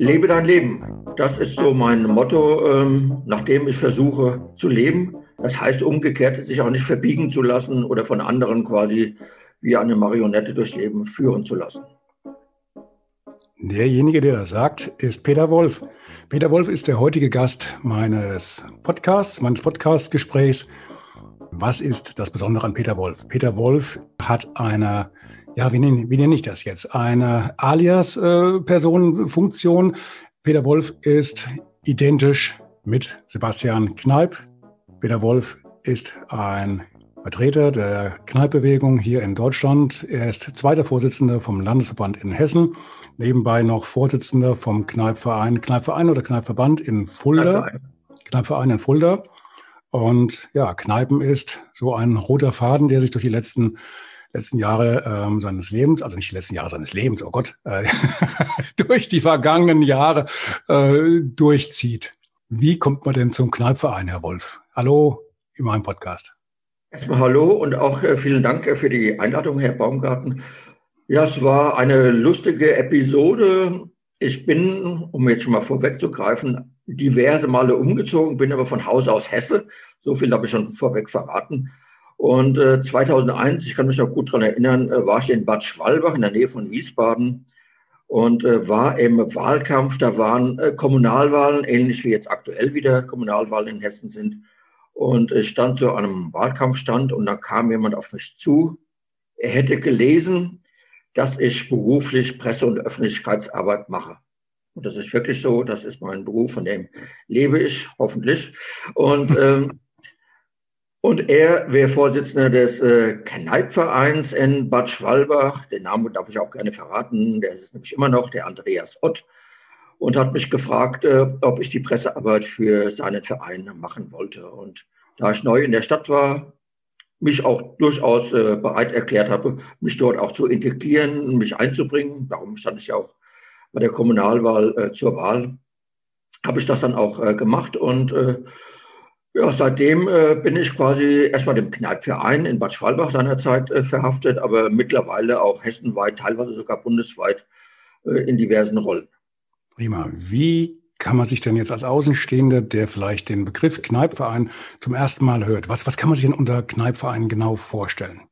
Lebe dein Leben. Das ist so mein Motto, ähm, nachdem ich versuche zu leben. Das heißt umgekehrt, sich auch nicht verbiegen zu lassen oder von anderen quasi wie eine Marionette durchs Leben führen zu lassen. Derjenige, der das sagt, ist Peter Wolf. Peter Wolf ist der heutige Gast meines Podcasts, meines Podcastgesprächs. Was ist das Besondere an Peter Wolf? Peter Wolf hat eine ja, wie nenne, wie nenne ich das jetzt? Eine Alias-Personenfunktion. Äh, Peter Wolf ist identisch mit Sebastian Kneip. Peter Wolf ist ein Vertreter der Kneippbewegung hier in Deutschland. Er ist zweiter Vorsitzender vom Landesverband in Hessen, nebenbei noch Vorsitzender vom Kneipverein, Kneipverein oder Kneipverband in Fulda. Kneipverein in Fulda. Und ja, Kneipen ist so ein roter Faden, der sich durch die letzten letzten Jahre ähm, seines Lebens, also nicht die letzten Jahre seines Lebens, oh Gott, äh, durch die vergangenen Jahre äh, durchzieht. Wie kommt man denn zum Kneipverein, Herr Wolf? Hallo in meinem Podcast. Erstmal hallo und auch äh, vielen Dank äh, für die Einladung, Herr Baumgarten. Ja, es war eine lustige Episode. Ich bin, um jetzt schon mal vorwegzugreifen, diverse Male umgezogen, bin aber von Haus aus Hesse. So viel habe ich schon vorweg verraten. Und äh, 2001, ich kann mich noch gut dran erinnern, äh, war ich in Bad Schwalbach in der Nähe von Wiesbaden und äh, war im Wahlkampf. Da waren äh, Kommunalwahlen, ähnlich wie jetzt aktuell wieder Kommunalwahlen in Hessen sind. Und ich stand zu einem Wahlkampfstand und da kam jemand auf mich zu. Er hätte gelesen, dass ich beruflich Presse- und Öffentlichkeitsarbeit mache. Und das ist wirklich so, das ist mein Beruf, von dem lebe ich hoffentlich. Und ähm, und er wäre Vorsitzender des äh, Kneipvereins in Bad Schwalbach. Den Namen darf ich auch gerne verraten. Der ist nämlich immer noch der Andreas Ott. Und hat mich gefragt, äh, ob ich die Pressearbeit für seinen Verein machen wollte. Und da ich neu in der Stadt war, mich auch durchaus äh, bereit erklärt habe, mich dort auch zu integrieren, mich einzubringen. Darum stand ich ja auch bei der Kommunalwahl äh, zur Wahl. Habe ich das dann auch äh, gemacht und äh, ja, seitdem äh, bin ich quasi erstmal dem Kneipverein in Bad Schwalbach seinerzeit äh, verhaftet, aber mittlerweile auch hessenweit, teilweise sogar bundesweit äh, in diversen Rollen. Prima. Wie kann man sich denn jetzt als Außenstehender, der vielleicht den Begriff Kneipverein zum ersten Mal hört, was, was kann man sich denn unter Kneipverein genau vorstellen?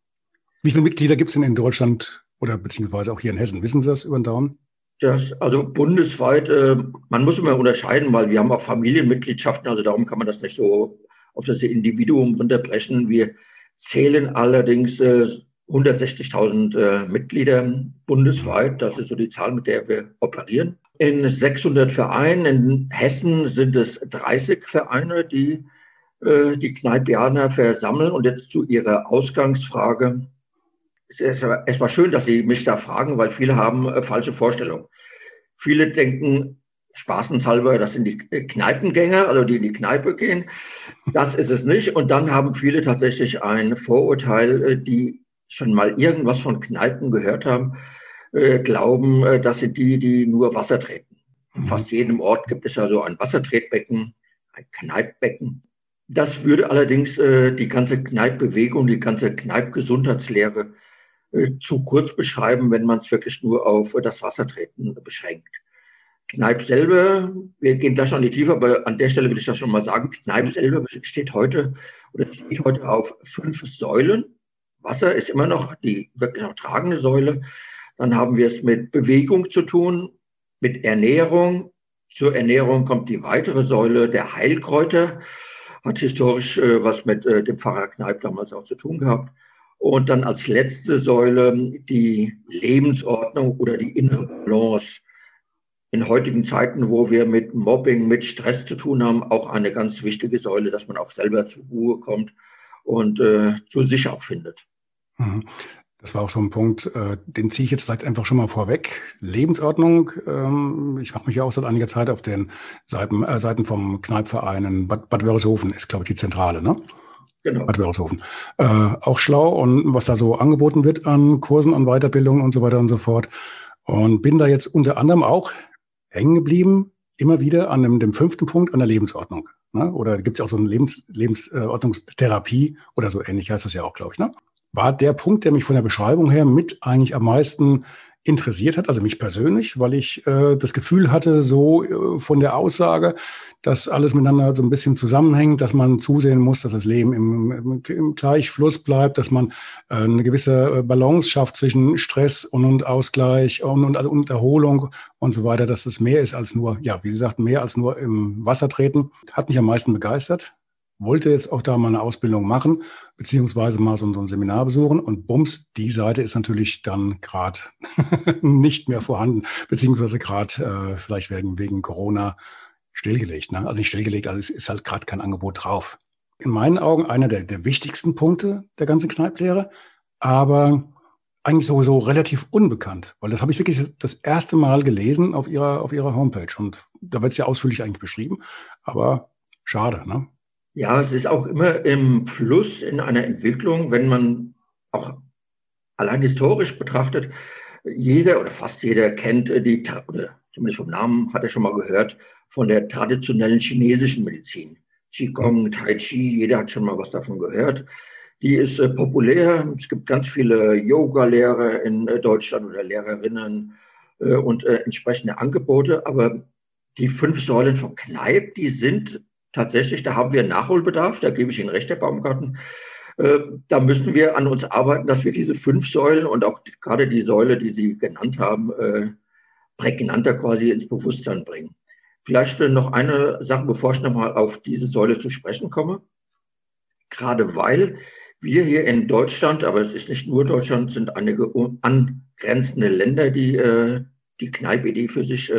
Wie viele Mitglieder gibt es denn in Deutschland oder beziehungsweise auch hier in Hessen? Wissen Sie das über den Daumen? Das, also bundesweit, äh, man muss immer unterscheiden, weil wir haben auch Familienmitgliedschaften, also darum kann man das nicht so auf das Individuum runterbrechen. Wir zählen allerdings äh, 160.000 äh, Mitglieder bundesweit. Das ist so die Zahl, mit der wir operieren. In 600 Vereinen, in Hessen sind es 30 Vereine, die äh, die Kneipianer versammeln. Und jetzt zu Ihrer Ausgangsfrage es ist erstmal schön, dass Sie mich da fragen, weil viele haben äh, falsche Vorstellungen. Viele denken spaßenshalber, das sind die Kneipengänger, also die in die Kneipe gehen. Das ist es nicht. Und dann haben viele tatsächlich ein Vorurteil, äh, die schon mal irgendwas von Kneipen gehört haben, äh, glauben, äh, das sind die, die nur Wasser treten. In mhm. fast jedem Ort gibt es ja so ein Wassertretbecken, ein Kneippbecken. Das würde allerdings äh, die ganze Kneippbewegung, die ganze Kneippgesundheitslehre äh, zu kurz beschreiben, wenn man es wirklich nur auf das Wassertreten beschränkt. Kneipp selber, wir gehen gleich noch in die Tiefe, aber an der Stelle will ich das schon mal sagen, Kneipp selber steht heute oder steht heute auf fünf Säulen. Wasser ist immer noch die wirklich auch tragende Säule. Dann haben wir es mit Bewegung zu tun, mit Ernährung. Zur Ernährung kommt die weitere Säule der Heilkräuter, hat historisch äh, was mit äh, dem Pfarrer Kneipp damals auch zu tun gehabt. Und dann als letzte Säule die Lebensordnung oder die innere Balance. In heutigen Zeiten, wo wir mit Mobbing, mit Stress zu tun haben, auch eine ganz wichtige Säule, dass man auch selber zur Ruhe kommt und äh, zu sich auch findet. Mhm. Das war auch so ein Punkt, äh, den ziehe ich jetzt vielleicht einfach schon mal vorweg. Lebensordnung. Ähm, ich mache mich ja auch seit einiger Zeit auf den Seiten, äh, Seiten vom Kneipverein in Bad, Bad Wörishofen, ist, glaube ich, die Zentrale, ne? Genau. Bad Wörishofen. Äh, auch schlau und was da so angeboten wird an Kursen, an Weiterbildung und so weiter und so fort. Und bin da jetzt unter anderem auch hängen geblieben, immer wieder an dem, dem fünften Punkt, an der Lebensordnung. Ne? Oder gibt es ja auch so eine Lebens, Lebensordnungstherapie oder so ähnlich heißt das ja auch, glaube ich. Ne? war der Punkt, der mich von der Beschreibung her mit eigentlich am meisten interessiert hat, also mich persönlich, weil ich äh, das Gefühl hatte, so äh, von der Aussage, dass alles miteinander so ein bisschen zusammenhängt, dass man zusehen muss, dass das Leben im, im, im Gleichfluss bleibt, dass man äh, eine gewisse äh, Balance schafft zwischen Stress und, und Ausgleich und, und, also und Erholung und so weiter, dass es mehr ist als nur, ja, wie Sie sagten, mehr als nur im Wasser treten. Hat mich am meisten begeistert wollte jetzt auch da mal eine Ausbildung machen, beziehungsweise mal so, ein Seminar besuchen und bums, die Seite ist natürlich dann gerade nicht mehr vorhanden, beziehungsweise gerade äh, vielleicht wegen, wegen Corona stillgelegt. Ne? Also nicht stillgelegt, also es ist halt gerade kein Angebot drauf. In meinen Augen einer der, der wichtigsten Punkte der ganzen Kneiplehre, aber eigentlich sowieso relativ unbekannt, weil das habe ich wirklich das erste Mal gelesen auf ihrer, auf ihrer Homepage und da wird es ja ausführlich eigentlich beschrieben, aber schade, ne? Ja, es ist auch immer im Fluss in einer Entwicklung, wenn man auch allein historisch betrachtet, jeder oder fast jeder kennt die, oder zumindest vom Namen hat er schon mal gehört, von der traditionellen chinesischen Medizin. Qigong, Tai Chi, jeder hat schon mal was davon gehört. Die ist äh, populär. Es gibt ganz viele Yoga-Lehrer in äh, Deutschland oder Lehrerinnen äh, und äh, entsprechende Angebote. Aber die fünf Säulen von Kneipp, die sind tatsächlich, da haben wir Nachholbedarf, da gebe ich Ihnen recht, Herr Baumgarten. Äh, da müssen wir an uns arbeiten, dass wir diese fünf Säulen und auch gerade die Säule, die Sie genannt haben, äh, prägnanter quasi ins Bewusstsein bringen. Vielleicht noch eine Sache, bevor ich nochmal auf diese Säule zu sprechen komme. Gerade weil wir hier in Deutschland, aber es ist nicht nur Deutschland, sind einige angrenzende Länder, die äh, die Kneipe-Idee für sich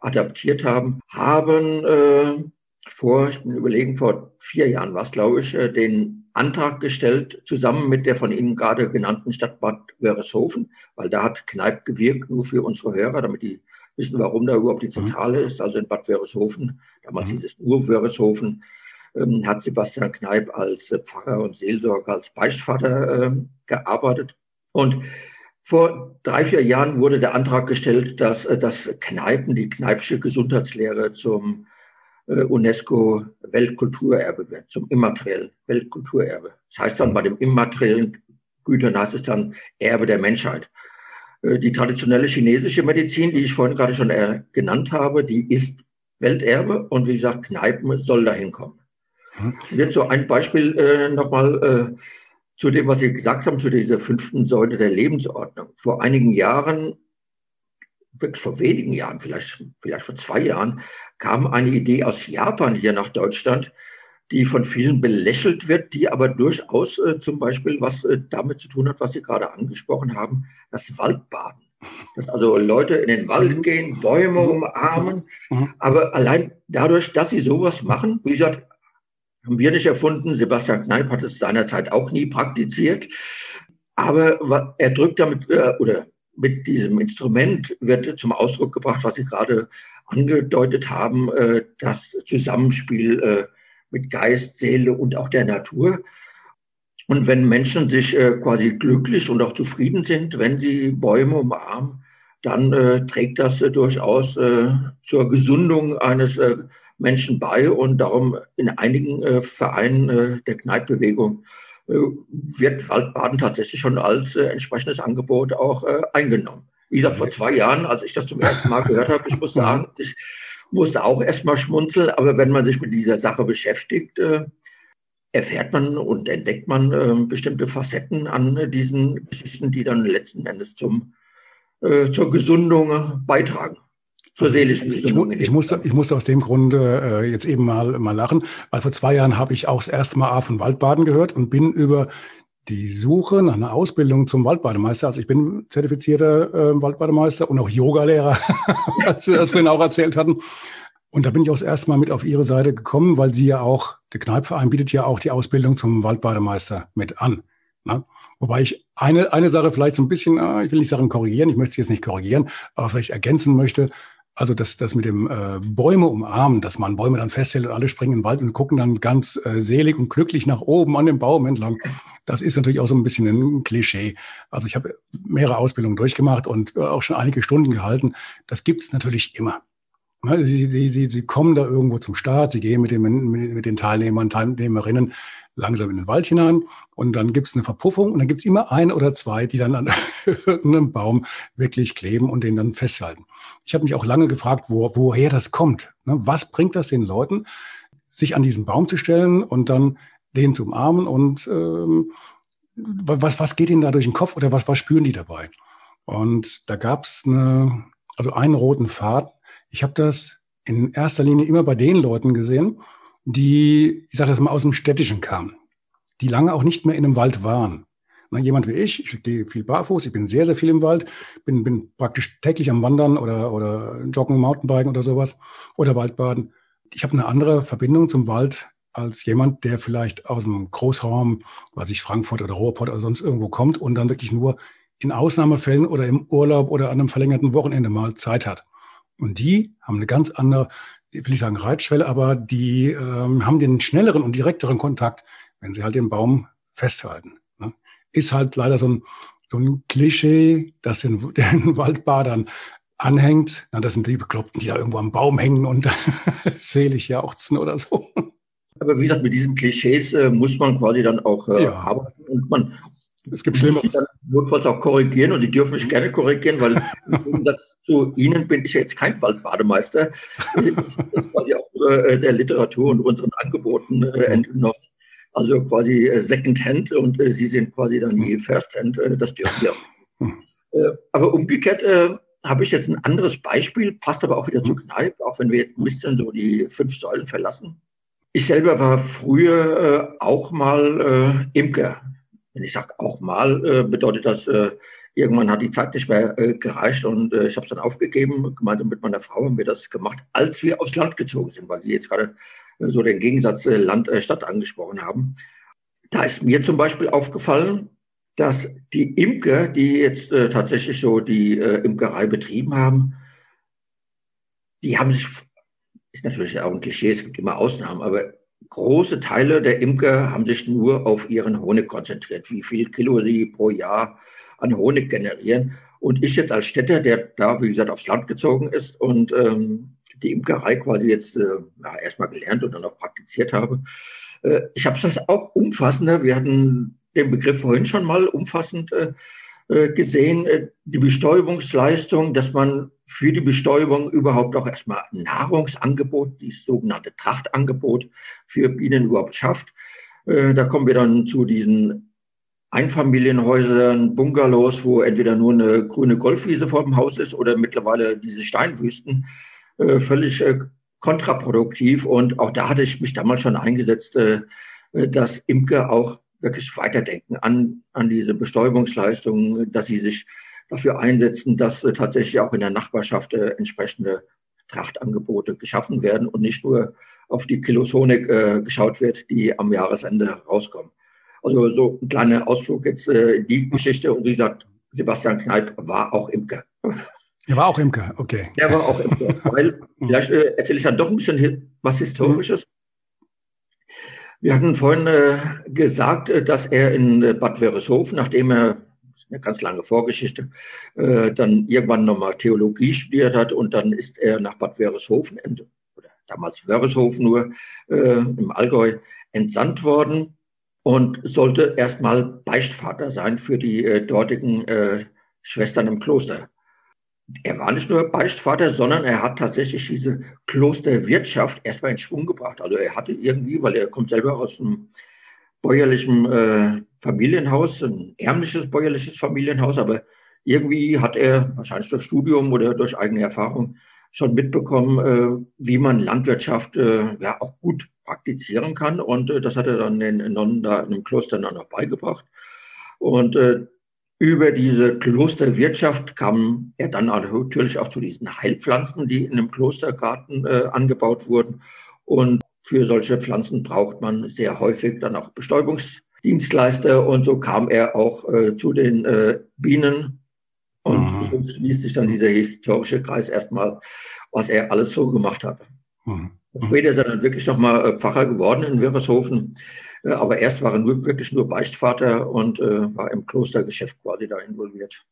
adaptiert haben, haben vor, ich bin überlegen, vor vier Jahren war es, glaube ich, äh, den Antrag gestellt, zusammen mit der von Ihnen gerade genannten Stadt Bad Wörishofen, weil da hat Kneipp gewirkt, nur für unsere Hörer, damit die wissen, warum da überhaupt die mhm. Zentrale ist. Also in Bad Wörishofen, damals mhm. hieß es nur Wörishofen, ähm, hat Sebastian Kneipp als Pfarrer und Seelsorger, als Beichtvater ähm, gearbeitet. Und vor drei, vier Jahren wurde der Antrag gestellt, dass, äh, dass Kneipen, die Kneipsche Gesundheitslehre zum äh, UNESCO Weltkulturerbe wird, zum immateriellen Weltkulturerbe. Das heißt dann bei dem immateriellen Gütern heißt es dann Erbe der Menschheit. Äh, die traditionelle chinesische Medizin, die ich vorhin gerade schon äh, genannt habe, die ist Welterbe und wie gesagt, Kneipen soll dahin kommen. Mhm. Jetzt so ein Beispiel äh, nochmal äh, zu dem, was Sie gesagt haben, zu dieser fünften Säule der Lebensordnung. Vor einigen Jahren wirklich vor wenigen Jahren, vielleicht, vielleicht vor zwei Jahren, kam eine Idee aus Japan hier nach Deutschland, die von vielen belächelt wird, die aber durchaus äh, zum Beispiel was äh, damit zu tun hat, was Sie gerade angesprochen haben, das Waldbaden. Dass also Leute in den Wald mhm. gehen, Bäume mhm. umarmen, mhm. aber allein dadurch, dass sie sowas machen, wie gesagt, haben wir nicht erfunden, Sebastian Kneip hat es seinerzeit auch nie praktiziert, aber er drückt damit, äh, oder mit diesem Instrument wird zum Ausdruck gebracht, was Sie gerade angedeutet haben, äh, das Zusammenspiel äh, mit Geist, Seele und auch der Natur. Und wenn Menschen sich äh, quasi glücklich und auch zufrieden sind, wenn sie Bäume umarmen, dann trägt das durchaus zur Gesundung eines Menschen bei. Und darum in einigen Vereinen der Kneippbewegung äh, wird Waldbaden tatsächlich schon als äh, entsprechendes Angebot auch äh, eingenommen. Wie gesagt, vor zwei Jahren, als ich das zum ersten Mal gehört habe, ich muss sagen, ich musste auch erstmal schmunzeln, aber wenn man sich mit dieser Sache beschäftigt, äh, erfährt man und entdeckt man äh, bestimmte Facetten an äh, diesen Geschichten, die dann letzten Endes zum, äh, zur Gesundung beitragen zur seelischen Gesundung. Ich, ich, musste, ich musste aus dem Grunde äh, jetzt eben mal, mal lachen, weil vor zwei Jahren habe ich auch das erste Mal A von Waldbaden gehört und bin über die Suche nach einer Ausbildung zum Waldbademeister, also ich bin zertifizierter äh, Waldbademeister und auch Yogalehrer, als Sie das vorhin auch erzählt hatten. Und da bin ich auch das erste Mal mit auf Ihre Seite gekommen, weil Sie ja auch, der Kneipverein bietet ja auch die Ausbildung zum Waldbademeister mit an. Ne? Wobei ich eine, eine Sache vielleicht so ein bisschen, ah, ich will nicht sagen korrigieren, ich möchte es jetzt nicht korrigieren, aber vielleicht ergänzen möchte. Also das, das mit dem äh, Bäume umarmen, dass man Bäume dann festhält und alle springen in den Wald und gucken dann ganz äh, selig und glücklich nach oben an dem Baum entlang. Das ist natürlich auch so ein bisschen ein Klischee. Also ich habe mehrere Ausbildungen durchgemacht und äh, auch schon einige Stunden gehalten. Das gibt's natürlich immer. Ne, sie, sie, sie, sie kommen da irgendwo zum Start, sie gehen mit, dem, mit den Teilnehmern, Teilnehmerinnen langsam in den Wald hinein und dann gibt es eine Verpuffung und dann gibt es immer ein oder zwei, die dann an irgendeinem Baum wirklich kleben und den dann festhalten. Ich habe mich auch lange gefragt, wo, woher das kommt. Ne? Was bringt das den Leuten, sich an diesen Baum zu stellen und dann den zu umarmen und ähm, was, was geht ihnen da durch den Kopf oder was, was spüren die dabei? Und da gab es eine, also einen roten Faden. Ich habe das in erster Linie immer bei den Leuten gesehen, die, ich sage das mal, aus dem Städtischen kamen, die lange auch nicht mehr in einem Wald waren. Na, jemand wie ich, ich gehe viel barfuß, ich bin sehr, sehr viel im Wald, bin, bin praktisch täglich am Wandern oder, oder Joggen, Mountainbiken oder sowas oder Waldbaden. Ich habe eine andere Verbindung zum Wald als jemand, der vielleicht aus dem Großraum, weiß ich, Frankfurt oder Ruhrpott oder sonst irgendwo kommt und dann wirklich nur in Ausnahmefällen oder im Urlaub oder an einem verlängerten Wochenende mal Zeit hat. Und die haben eine ganz andere will ich sagen Reitschwelle, aber die ähm, haben den schnelleren und direkteren Kontakt, wenn sie halt den Baum festhalten. Ne? Ist halt leider so ein, so ein Klischee, das den, den Waldbadern anhängt. Na, das sind die Bekloppten, die da irgendwo am Baum hängen und selig jauchzen oder so. Aber wie gesagt, mit diesen Klischees äh, muss man quasi dann auch äh, ja. arbeiten und man es gibt Schlimmeres. Dann notfalls auch korrigieren und Sie dürfen mich gerne korrigieren, weil im Gegensatz zu Ihnen bin ich jetzt kein Waldbademeister. Ich bin quasi auch äh, der Literatur und unseren Angeboten äh, entnommen. Also quasi äh, Secondhand und äh, Sie sind quasi dann die Firsthand. Das dürfen wir. Aber umgekehrt habe ich jetzt ein anderes Beispiel, passt aber auch wieder zu Kneipp, auch wenn wir jetzt ein bisschen so die fünf Säulen verlassen. Ich selber war früher auch mal Imker wenn ich sage auch mal, äh, bedeutet das, äh, irgendwann hat die Zeit nicht mehr äh, gereicht und äh, ich habe es dann aufgegeben. Gemeinsam mit meiner Frau haben wir das gemacht, als wir aufs Land gezogen sind, weil Sie jetzt gerade äh, so den Gegensatz äh, Land-Stadt angesprochen haben. Da ist mir zum Beispiel aufgefallen, dass die Imker, die jetzt tatsächlich so die Imkerei betrieben haben, die haben sich, ist natürlich auch ein Klischee, es gibt immer Ausnahmen, aber große Teile der Imker haben sich nur auf ihren Honig konzentriert, wie viel Kilo sie pro Jahr an Honig generieren. Und ich jetzt als Städter, der da, wie gesagt, aufs Land gezogen ist und ähm, die Imkerei quasi jetzt äh, ja, erstmal gelernt und dann auch praktiziert habe, äh, ich habe das auch umfassender. Wir hatten den Begriff vorhin schon mal umfassend äh, gesehen, äh, die Bestäubungsleistung, dass man für die Bestäubung überhaupt auch erstmal Nahrungsangebot, dieses sogenannte Trachtangebot für Bienen überhaupt schafft. Äh, da kommen wir dann zu diesen Einfamilienhäusern, Bungalows, wo entweder nur eine grüne Golfwiese vor dem Haus ist oder mittlerweile diese Steinwüsten, völlig kontraproduktiv. Und auch da hatte ich mich damals schon eingesetzt, dass Imker auch wirklich weiterdenken an, an diese Bestäubungsleistungen, dass sie sich dafür einsetzen, dass äh, tatsächlich auch in der Nachbarschaft äh, entsprechende Trachtangebote geschaffen werden und nicht nur auf die Kilosonik äh, geschaut wird, die am Jahresende rauskommen. Also so ein kleiner Ausflug jetzt äh, die Geschichte und wie gesagt, Sebastian Kneip war auch Imker. Er war auch Imker, okay. Er war auch Imker, weil vielleicht äh, erzähle ich dann doch ein bisschen was Historisches. Wir hatten vorhin äh, gesagt, äh, dass er in äh, Bad Wörishofen, nachdem er, das ist eine ganz lange Vorgeschichte, dann irgendwann nochmal Theologie studiert hat und dann ist er nach Bad Wörishofen, oder damals Wörishofen nur, im Allgäu, entsandt worden und sollte erstmal Beichtvater sein für die dortigen Schwestern im Kloster er war nicht nur Beichtvater, sondern er hat tatsächlich diese Klosterwirtschaft erstmal in Schwung gebracht. Also er hatte irgendwie, weil er kommt selber aus einem bäuerlichen äh, Familienhaus, ein ärmliches bäuerliches Familienhaus, aber irgendwie hat er wahrscheinlich durch Studium oder durch eigene Erfahrung schon mitbekommen, äh, wie man Landwirtschaft äh, ja auch gut praktizieren kann. Und äh, das hat er dann den Nonnen da in dem Kloster dann noch beigebracht. Und äh, über diese Klosterwirtschaft kam er dann natürlich auch zu diesen Heilpflanzen, die in einem Klostergarten äh, angebaut wurden. Und für solche Pflanzen braucht man sehr häufig dann auch Bestäubungsmittel, Dienstleister und so kam er auch äh, zu den äh, Bienen und mhm. so schließt sich dann dieser historische Kreis erstmal, was er alles so gemacht hat. Mhm. Später ist er dann wirklich nochmal äh, Pfarrer geworden in Wirreshofen, aber erst war er wirklich nur Beichtvater und äh, war im Klostergeschäft quasi da involviert.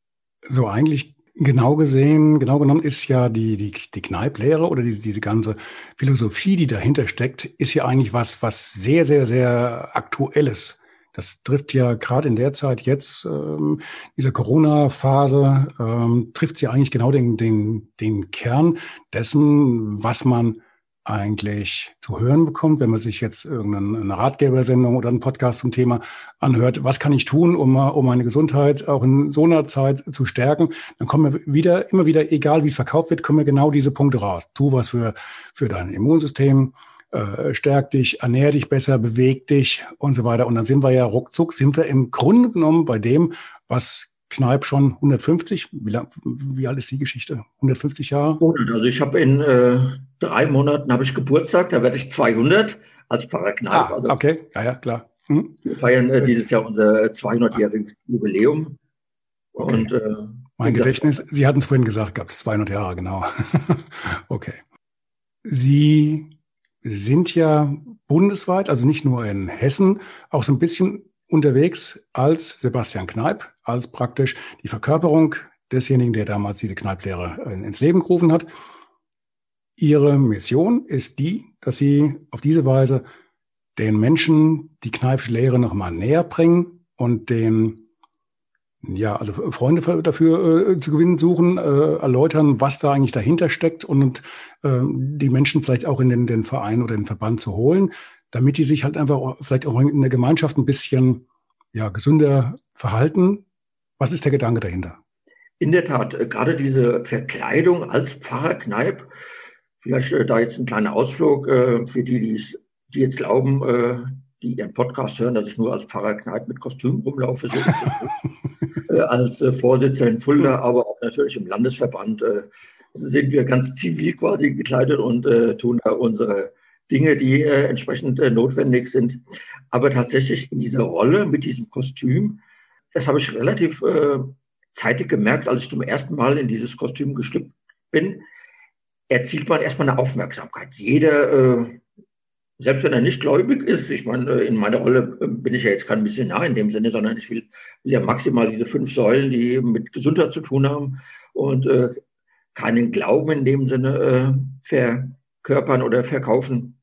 So eigentlich Genau gesehen, genau genommen ist ja die, die, die Kneiplehre oder diese, diese ganze Philosophie, die dahinter steckt, ist ja eigentlich was, was sehr, sehr, sehr aktuelles. Das trifft ja gerade in der Zeit jetzt, ähm, dieser Corona-Phase, ähm, trifft sie eigentlich genau den, den, den Kern dessen, was man eigentlich zu hören bekommt, wenn man sich jetzt irgendeine Ratgebersendung oder einen Podcast zum Thema anhört, was kann ich tun, um, um meine Gesundheit auch in so einer Zeit zu stärken, dann kommen wir wieder, immer wieder, egal wie es verkauft wird, kommen wir genau diese Punkte raus. Tu was für, für dein Immunsystem, äh, stärk dich, ernähr dich besser, beweg dich und so weiter. Und dann sind wir ja ruckzuck, sind wir im Grunde genommen bei dem, was Kneipp schon 150. Wie, lang, wie alt ist die Geschichte? 150 Jahre? Also ich habe in äh, drei Monaten habe ich Geburtstag, da werde ich 200 als Pfarrer Kneipp. Ah, also okay, ja, ja, klar. Hm. Wir feiern äh, dieses Jahr unser 200-jähriges Jubiläum. Okay. Und, äh, mein Gedächtnis, Sie hatten es vorhin gesagt, gab es 200 Jahre, genau. okay. Sie sind ja bundesweit, also nicht nur in Hessen, auch so ein bisschen unterwegs als Sebastian Kneip, als praktisch die Verkörperung desjenigen, der damals diese Kneiplehre ins Leben gerufen hat. Ihre Mission ist die, dass Sie auf diese Weise den Menschen die Kneipsche Lehre nochmal näher bringen und den ja, also Freunde dafür äh, zu gewinnen suchen, äh, erläutern, was da eigentlich dahinter steckt und äh, die Menschen vielleicht auch in den, den Verein oder den Verband zu holen, damit die sich halt einfach vielleicht auch in der Gemeinschaft ein bisschen ja, gesünder verhalten. Was ist der Gedanke dahinter? In der Tat, äh, gerade diese Verkleidung als Pfarrer Kneip, vielleicht äh, da jetzt ein kleiner Ausflug äh, für die, die's, die jetzt glauben, die ihren Podcast hören, dass ich nur als Pfarrer Kneip mit Kostüm rumlaufe, als Vorsitzender in Fulda, aber auch natürlich im Landesverband sind wir ganz zivil quasi gekleidet und tun da unsere Dinge, die äh, entsprechend äh, notwendig sind. Aber tatsächlich in dieser Rolle mit diesem Kostüm, das habe ich relativ äh, zeitig gemerkt, als ich zum ersten Mal in dieses Kostüm geschlüpft bin, erzielt man erstmal eine Aufmerksamkeit. Jeder, äh, selbst wenn er nicht gläubig ist, ich meine, äh, in meiner Rolle äh, bin ich ja jetzt kein Missionar in dem Sinne, sondern ich will, will ja maximal diese fünf Säulen, die mit Gesundheit zu tun haben und keinen Glauben in dem Sinne äh, verkörpern oder verkaufen.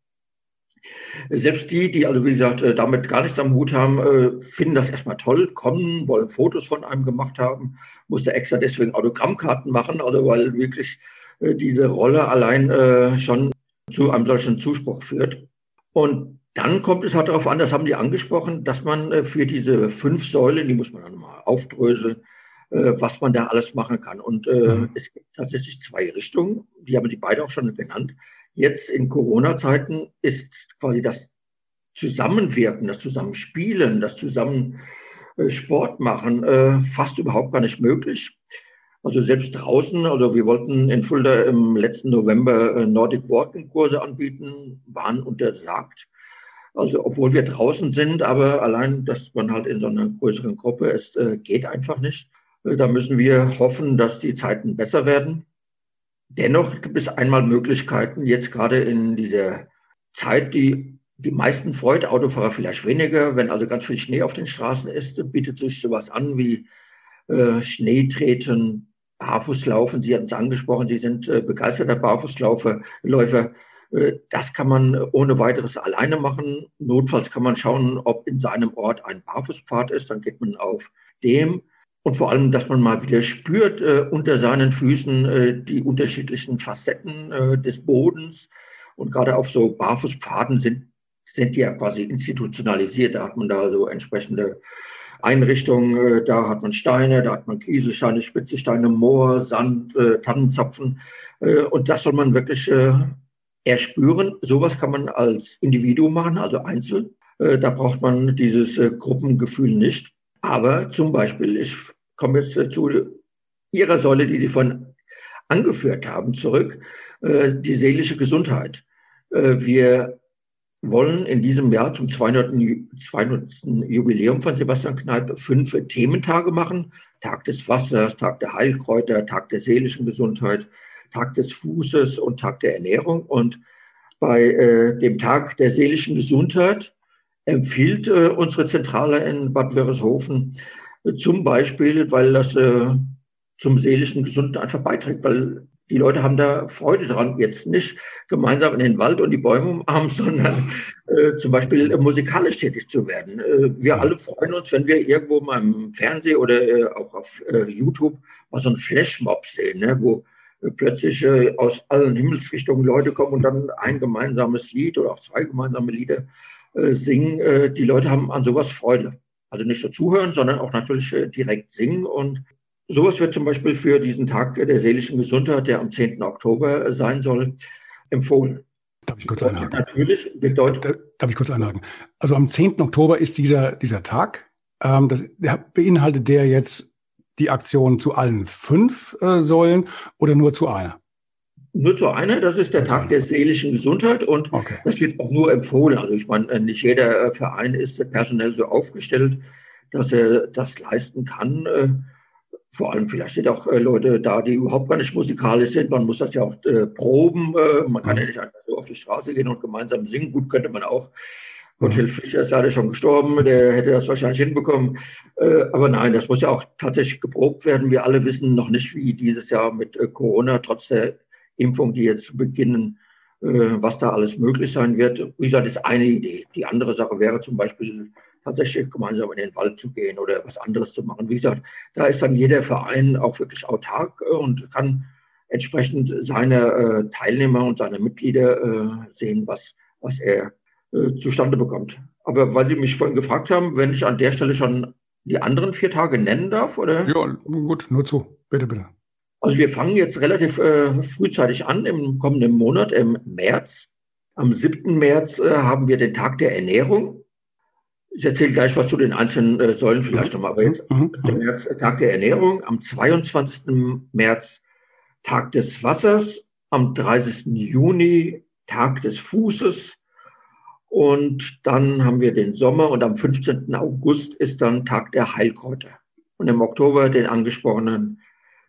Selbst die, die also wie gesagt äh, damit gar nichts am Hut haben, äh, finden das erstmal toll, kommen, wollen Fotos von einem gemacht haben, musste extra deswegen Autogrammkarten machen, also weil wirklich äh, diese Rolle allein schon zu einem solchen Zuspruch führt. Und dann kommt es halt darauf an, das haben die angesprochen, dass man für diese fünf Säulen, die muss man dann mal aufdröseln, was man da alles machen kann. Und äh, mhm. es gibt tatsächlich zwei Richtungen, die haben die beide auch schon genannt. Jetzt in Corona-Zeiten ist quasi das Zusammenwirken, das Zusammenspielen, das Zusammen äh, machen äh, fast überhaupt gar nicht möglich. Also selbst draußen, also wir wollten in Fulda im letzten November äh, Nordic Walking Kurse anbieten, waren untersagt. Also obwohl wir draußen sind, aber allein, dass man halt in so einer größeren Gruppe ist, äh, geht einfach nicht. Äh, da müssen wir hoffen, dass die Zeiten besser werden. Dennoch gibt es einmal Möglichkeiten, jetzt gerade in dieser Zeit, die die meisten freut, Autofahrer vielleicht weniger, wenn also ganz viel Schnee auf den Straßen ist, bietet sich sowas an wie äh, Schneetreten, Barfußlaufen. Sie hatten es angesprochen, Sie sind äh, begeisterter Barfußläufer. Läufer. Äh, das kann man ohne weiteres alleine machen. Notfalls kann man schauen, ob in seinem Ort ein Barfußpfad ist. Dann geht man auf dem und vor allem, dass man mal wieder spürt äh, unter seinen Füßen äh, die unterschiedlichen Facetten äh, des Bodens. Und gerade auf so Barfußpfaden sind, sind die ja quasi institutionalisiert. Da hat man da so entsprechende Einrichtungen. Äh, da hat man Steine, da hat man Kieselsteine, Spitzesteine, Moor, Sand, äh, Tannenzapfen. Äh, und das soll man wirklich äh, erspüren. Sowas kann man als Individuum machen, also einzeln. Äh, da braucht man dieses äh, Gruppengefühl nicht. Aber zum Beispiel, ich komme jetzt zu Ihrer Säule, die Sie von angeführt haben, zurück, äh, die seelische Gesundheit. Äh, wir wollen in diesem Jahr zum 200. 200. Jubiläum von Sebastian Kneipp fünf Thementage machen. Tag des Wassers, Tag der Heilkräuter, Tag der seelischen Gesundheit, Tag des Fußes und Tag der Ernährung. Und bei äh, dem Tag der seelischen Gesundheit empfiehlt äh, unsere Zentrale in Bad Wörishofen äh, zum Beispiel, weil das äh, zum seelischen Gesunden einfach beiträgt, weil die Leute haben da Freude dran, jetzt nicht gemeinsam in den Wald und die Bäume umarmen, sondern äh, zum Beispiel äh, musikalisch tätig zu werden. Äh, wir alle freuen uns, wenn wir irgendwo mal im Fernsehen oder äh, auch auf äh, YouTube mal so einen Flashmob sehen, ne, wo äh, plötzlich aus allen Himmelsrichtungen Leute kommen und dann ein gemeinsames Lied oder auch zwei gemeinsame Lieder singen. die Leute haben an sowas Freude. Also nicht nur zuhören, sondern auch natürlich direkt singen und Sowas wird zum Beispiel für diesen Tag der seelischen Gesundheit, der am 10. Oktober sein soll, empfohlen. Darf ich kurz einhaken? Natürlich bedeutet. Darf ich kurz einhaken? Also am 10. Oktober ist dieser, dieser Tag. Ähm, das beinhaltet der jetzt die Aktion zu allen fünf äh, Säulen oder nur zu einer? Nur zu einer, das ist der Tag der seelischen Gesundheit und okay. das wird auch nur empfohlen. Also ich meine, nicht jeder äh, Verein ist personell so aufgestellt, dass er das leisten kann. Äh, vor allem vielleicht sind auch äh, Leute da, die überhaupt gar nicht musikalisch sind. Man muss das ja auch äh, proben. Äh, man kann ja nicht einfach so auf die Straße gehen und gemeinsam singen. Gut, könnte man auch. Gotthilf mhm. Fischer ist leider schon gestorben, der hätte das wahrscheinlich hinbekommen. Äh, aber nein, das muss ja auch tatsächlich geprobt werden. Wir alle wissen noch nicht, wie dieses Jahr mit äh, Corona, trotz der Impfung, die jetzt beginnen, äh, was da alles möglich sein wird. Wie gesagt, das ist eine Idee. Die andere Sache wäre zum Beispiel tatsächlich gemeinsam in den Wald zu gehen oder was anderes zu machen. Wie gesagt, da ist dann jeder Verein auch wirklich autark äh, und kann entsprechend seine äh, Teilnehmer und seine Mitglieder äh, sehen, was, was er äh, zustande bekommt. Aber weil Sie mich vorhin gefragt haben, wenn ich an der Stelle schon die anderen vier Tage nennen darf, oder? Ja, gut, nur zu. Bitte, bitte. Also wir fangen jetzt relativ äh, frühzeitig an, im kommenden Monat, im März. Am 7. März äh, haben wir den Tag der Ernährung. Ich erzähle gleich was zu den einzelnen äh, Säulen vielleicht nochmal, aber jetzt mhm. der März, äh, Tag der Ernährung, am 22. März Tag des Wassers, am 30. Juni Tag des Fußes und dann haben wir den Sommer und am 15. August ist dann Tag der Heilkräuter. Und im Oktober den angesprochenen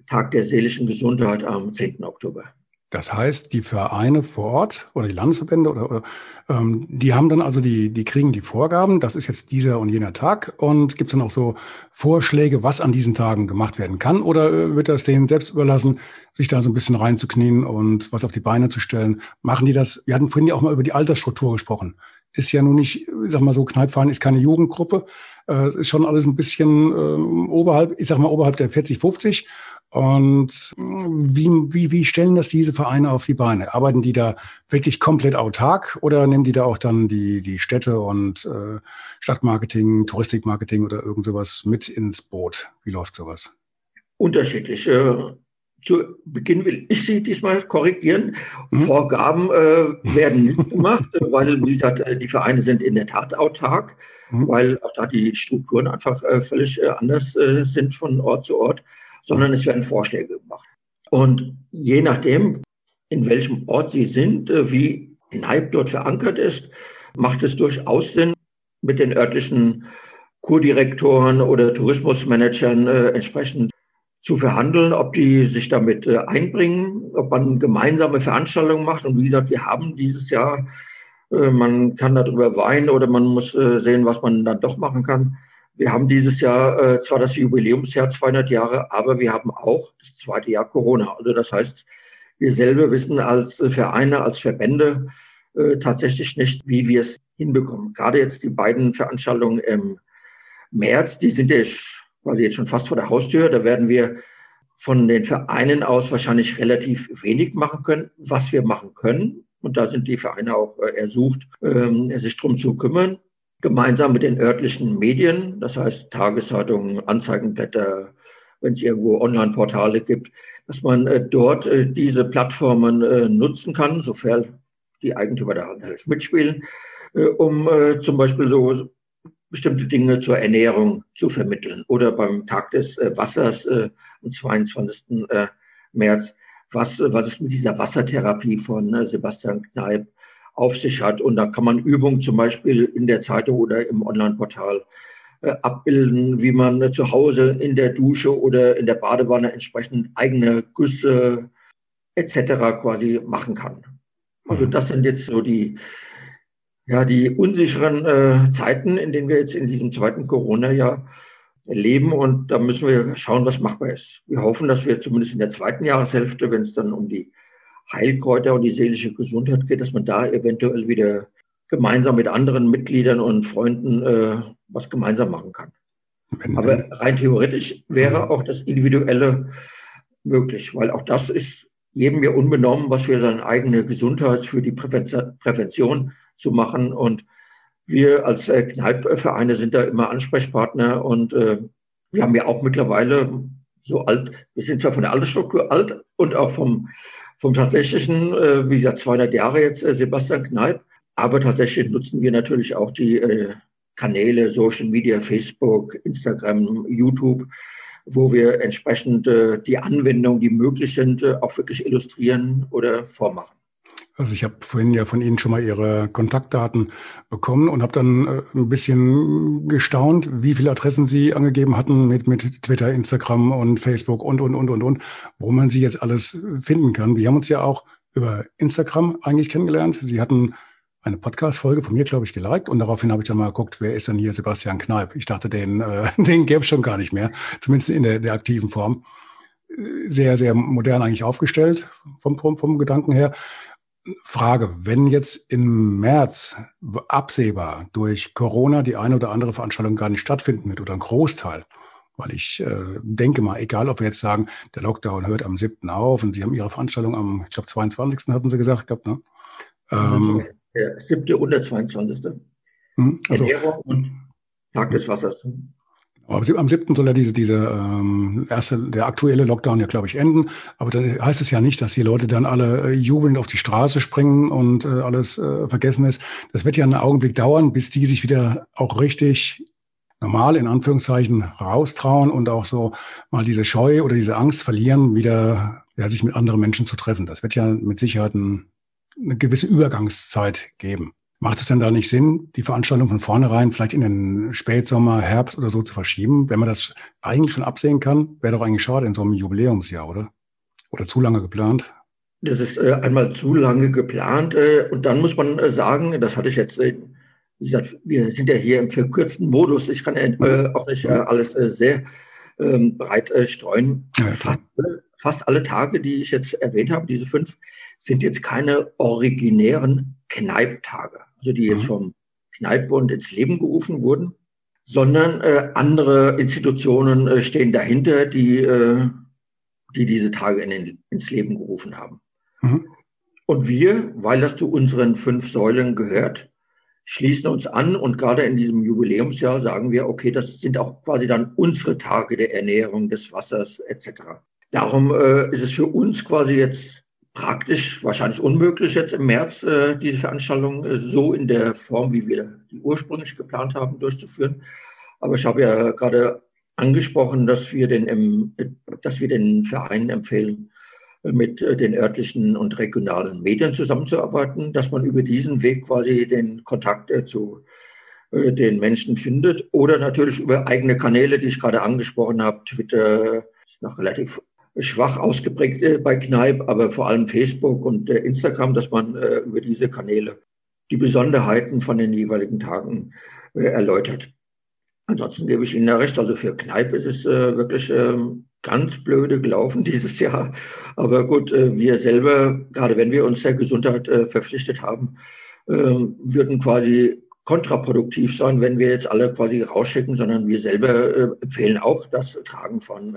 Tag der seelischen Gesundheit am 10. Oktober. Das heißt, die Vereine vor Ort oder die Landesverbände oder, oder ähm, die haben dann also die, die kriegen die Vorgaben, das ist jetzt dieser und jener Tag und gibt es dann auch so Vorschläge, was an diesen Tagen gemacht werden kann oder äh, wird das denen selbst überlassen, sich da so ein bisschen reinzuknien und was auf die Beine zu stellen? Machen die das? Wir hatten vorhin ja auch mal über die Altersstruktur gesprochen. Ist ja nun nicht, ich sag mal so, Kneipverein ist keine Jugendgruppe, äh, ist schon alles ein bisschen äh, oberhalb, ich sag mal oberhalb der 40, 50 und wie, wie, wie stellen das diese Vereine auf die Beine? Arbeiten die da wirklich komplett autark oder nehmen die da auch dann die, die Städte und äh, Stadtmarketing, Touristikmarketing oder irgend sowas mit ins Boot? Wie läuft sowas? Unterschiedlich. Zu Beginn will ich Sie diesmal korrigieren. Hm? Vorgaben äh, werden nicht gemacht, weil, wie gesagt, äh, die Vereine sind in der Tat autark, hm? weil auch da die Strukturen einfach äh, völlig äh, anders äh, sind von Ort zu Ort sondern es werden Vorschläge gemacht. Und je nachdem, in welchem Ort Sie sind, äh, wie Hype dort verankert ist, macht es durchaus Sinn, mit den örtlichen Kurdirektoren oder Tourismusmanagern entsprechend zu verhandeln, ob die sich damit äh, einbringen, ob man gemeinsame Veranstaltungen macht. Und wie gesagt, wir haben dieses Jahr, äh, man kann darüber weinen oder man muss äh, sehen, was man dann doch machen kann. Wir haben dieses Jahr zwar das Jubiläumsjahr 200 Jahre, aber wir haben auch das zweite Jahr Corona. Also das heißt, wir selber wissen als Vereine, als Verbände äh, tatsächlich nicht, wie wir es hinbekommen. Gerade jetzt die beiden Veranstaltungen im März, die sind ja quasi jetzt schon fast vor der Haustür. Da werden wir von den Vereinen aus wahrscheinlich relativ wenig machen können. Was wir machen können, und da sind die Vereine auch äh, ersucht, ähm, sich drum zu kümmern, gemeinsam mit den örtlichen Medien, das heißt Tageszeitungen, Anzeigenblätter, wenn es irgendwo Online-Portale gibt, dass man äh, dort äh, diese Plattformen nutzen kann, sofern die Eigentümer da halt mitspielen, um zum Beispiel so bestimmte Dinge zur Ernährung zu vermitteln. Oder beim Tag des äh, Wassers am 22. März, was, was ist mit dieser Wassertherapie von Sebastian Kneip? auf sich hat. Und da kann man Übungen zum Beispiel in der Zeitung oder im Online-Portal äh, abbilden, wie man äh, zu Hause in der Dusche oder in der Badewanne entsprechend eigene Güsse etc. quasi machen kann. Also mhm. das sind jetzt so die, ja, die unsicheren äh, Zeiten, in denen wir jetzt in diesem zweiten Corona-Jahr leben. Und da müssen wir schauen, was machbar ist. Wir hoffen, dass wir zumindest in der zweiten Jahreshälfte, wenn es dann um die Heilkräuter und die seelische Gesundheit geht, dass man da eventuell wieder gemeinsam mit anderen Mitgliedern und Freunden äh, was gemeinsam machen kann. Wenn, Aber rein theoretisch wäre auch das Individuelle möglich, weil auch das ist jedem ja unbenommen, was für seine eigene Gesundheit, für die Prävention zu machen. Und wir als äh, Kneipvereine sind da immer Ansprechpartner und äh, wir haben ja auch mittlerweile so alt, wir sind zwar von der Altersstruktur alt und auch vom, vom tatsächlichen, äh, wie gesagt, 200 Jahre jetzt, äh, Sebastian Kneip, aber tatsächlich nutzen wir natürlich auch die äh, Kanäle, Social Media, Facebook, Instagram, YouTube, wo wir entsprechend äh, die Anwendungen, die möglich sind, äh, auch wirklich illustrieren oder vormachen. Also ich habe vorhin ja von Ihnen schon mal Ihre Kontaktdaten bekommen und habe dann äh, ein bisschen gestaunt, wie viele Adressen Sie angegeben hatten mit, mit Twitter, Instagram und Facebook und, und, und, und, und, wo man Sie jetzt alles finden kann. Wir haben uns ja auch über Instagram eigentlich kennengelernt. Sie hatten eine Podcast-Folge von mir, glaube ich, geliked und daraufhin habe ich dann mal geguckt, wer ist denn hier Sebastian Kneip? Ich dachte, den, äh, den gäbe es schon gar nicht mehr, zumindest in der, der aktiven Form. Sehr, sehr modern eigentlich aufgestellt vom, vom, vom Gedanken her. Frage, wenn jetzt im März absehbar durch Corona die eine oder andere Veranstaltung gar nicht stattfinden wird oder ein Großteil, weil ich äh, denke mal, egal ob wir jetzt sagen, der Lockdown hört am 7. auf und Sie haben Ihre Veranstaltung am, ich glaube, 22. hatten Sie gesagt, gehabt, ne? Ähm, der 7. und der 22. Hm, also, Ernährung und Tag des Wassers. Am 7. soll ja diese, diese ähm, erste, der aktuelle Lockdown ja, glaube ich, enden. Aber da heißt es ja nicht, dass die Leute dann alle äh, jubelnd auf die Straße springen und äh, alles äh, vergessen ist. Das wird ja einen Augenblick dauern, bis die sich wieder auch richtig normal in Anführungszeichen raustrauen und auch so mal diese Scheu oder diese Angst verlieren, wieder ja, sich mit anderen Menschen zu treffen. Das wird ja mit Sicherheit ein, eine gewisse Übergangszeit geben. Macht es denn da nicht Sinn, die Veranstaltung von vornherein vielleicht in den Spätsommer, Herbst oder so zu verschieben, wenn man das eigentlich schon absehen kann? Wäre doch eigentlich schade in so einem Jubiläumsjahr, oder? Oder zu lange geplant? Das ist äh, einmal zu lange geplant. Äh, und dann muss man äh, sagen, das hatte ich jetzt, äh, wie gesagt, wir sind ja hier im verkürzten Modus. Ich kann äh, auch nicht äh, alles sehr ähm, breit streuen. Ja, fast, fast alle Tage, die ich jetzt erwähnt habe, diese fünf, sind jetzt keine originären Kneiptage also die jetzt mhm. vom Kneippbund ins Leben gerufen wurden, sondern äh, andere Institutionen äh, stehen dahinter, die, äh, die diese Tage in den, ins Leben gerufen haben. Mhm. Und wir, weil das zu unseren fünf Säulen gehört, schließen uns an und gerade in diesem Jubiläumsjahr sagen wir, okay, das sind auch quasi dann unsere Tage der Ernährung, des Wassers etc. Darum äh, ist es für uns quasi jetzt praktisch wahrscheinlich unmöglich, jetzt im März äh, diese Veranstaltung äh, so in der Form, wie wir die ursprünglich geplant haben, durchzuführen. Aber ich habe ja gerade angesprochen, dass wir den, im, dass wir den Vereinen empfehlen, äh, mit äh, den örtlichen und regionalen Medien zusammenzuarbeiten, dass man über diesen Weg quasi den Kontakt äh, zu den Menschen findet oder natürlich über eigene Kanäle, die ich gerade angesprochen habe. Twitter ist noch relativ schwach ausgeprägt äh, bei Kneipp, aber vor allem Facebook und äh, Instagram, dass man äh, über diese Kanäle die Besonderheiten von den jeweiligen Tagen äh, erläutert. Ansonsten gebe ich Ihnen ja recht. Also für Kneipp ist es äh, wirklich ähm, ganz blöde gelaufen dieses Jahr. Aber gut, äh, wir selber, gerade wenn wir uns der Gesundheit verpflichtet haben, äh, würden quasi kontraproduktiv sein, wenn wir jetzt alle quasi rausschicken, sondern wir selber empfehlen auch das Tragen von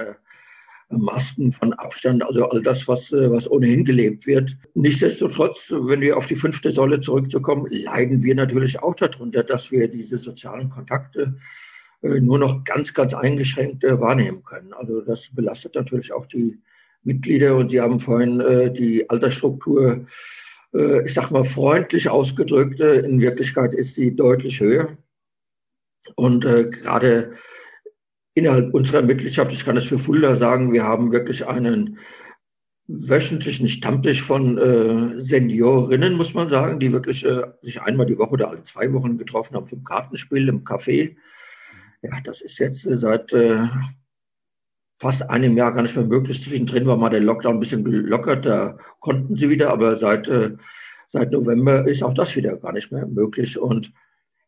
Masken von Abstand, also all das, was, äh, was ohnehin gelebt wird. Nichtsdestotrotz, wenn wir auf die fünfte Säule zurückzukommen, leiden wir natürlich auch darunter, dass wir diese sozialen Kontakte äh, nur noch ganz, ganz eingeschränkt äh, wahrnehmen können. Also das belastet natürlich auch die Mitglieder und Sie haben vorhin die Altersstruktur, ich sag mal freundlich ausgedrückt, in Wirklichkeit ist sie deutlich höher. Und gerade innerhalb unserer Mitgliedschaft, ich kann das für Fulda sagen, wir haben wirklich einen wöchentlichen Stammtisch von äh, Seniorinnen, muss man sagen, die wirklich äh, sich einmal die Woche oder alle zwei Wochen getroffen haben zum Kartenspiel im Café. Ja, das ist jetzt äh, seit äh, fast einem Jahr gar nicht mehr möglich. Zwischendrin war mal der Lockdown ein bisschen gelockert, da konnten sie wieder, aber seit, äh, seit November ist auch das wieder gar nicht mehr möglich. Und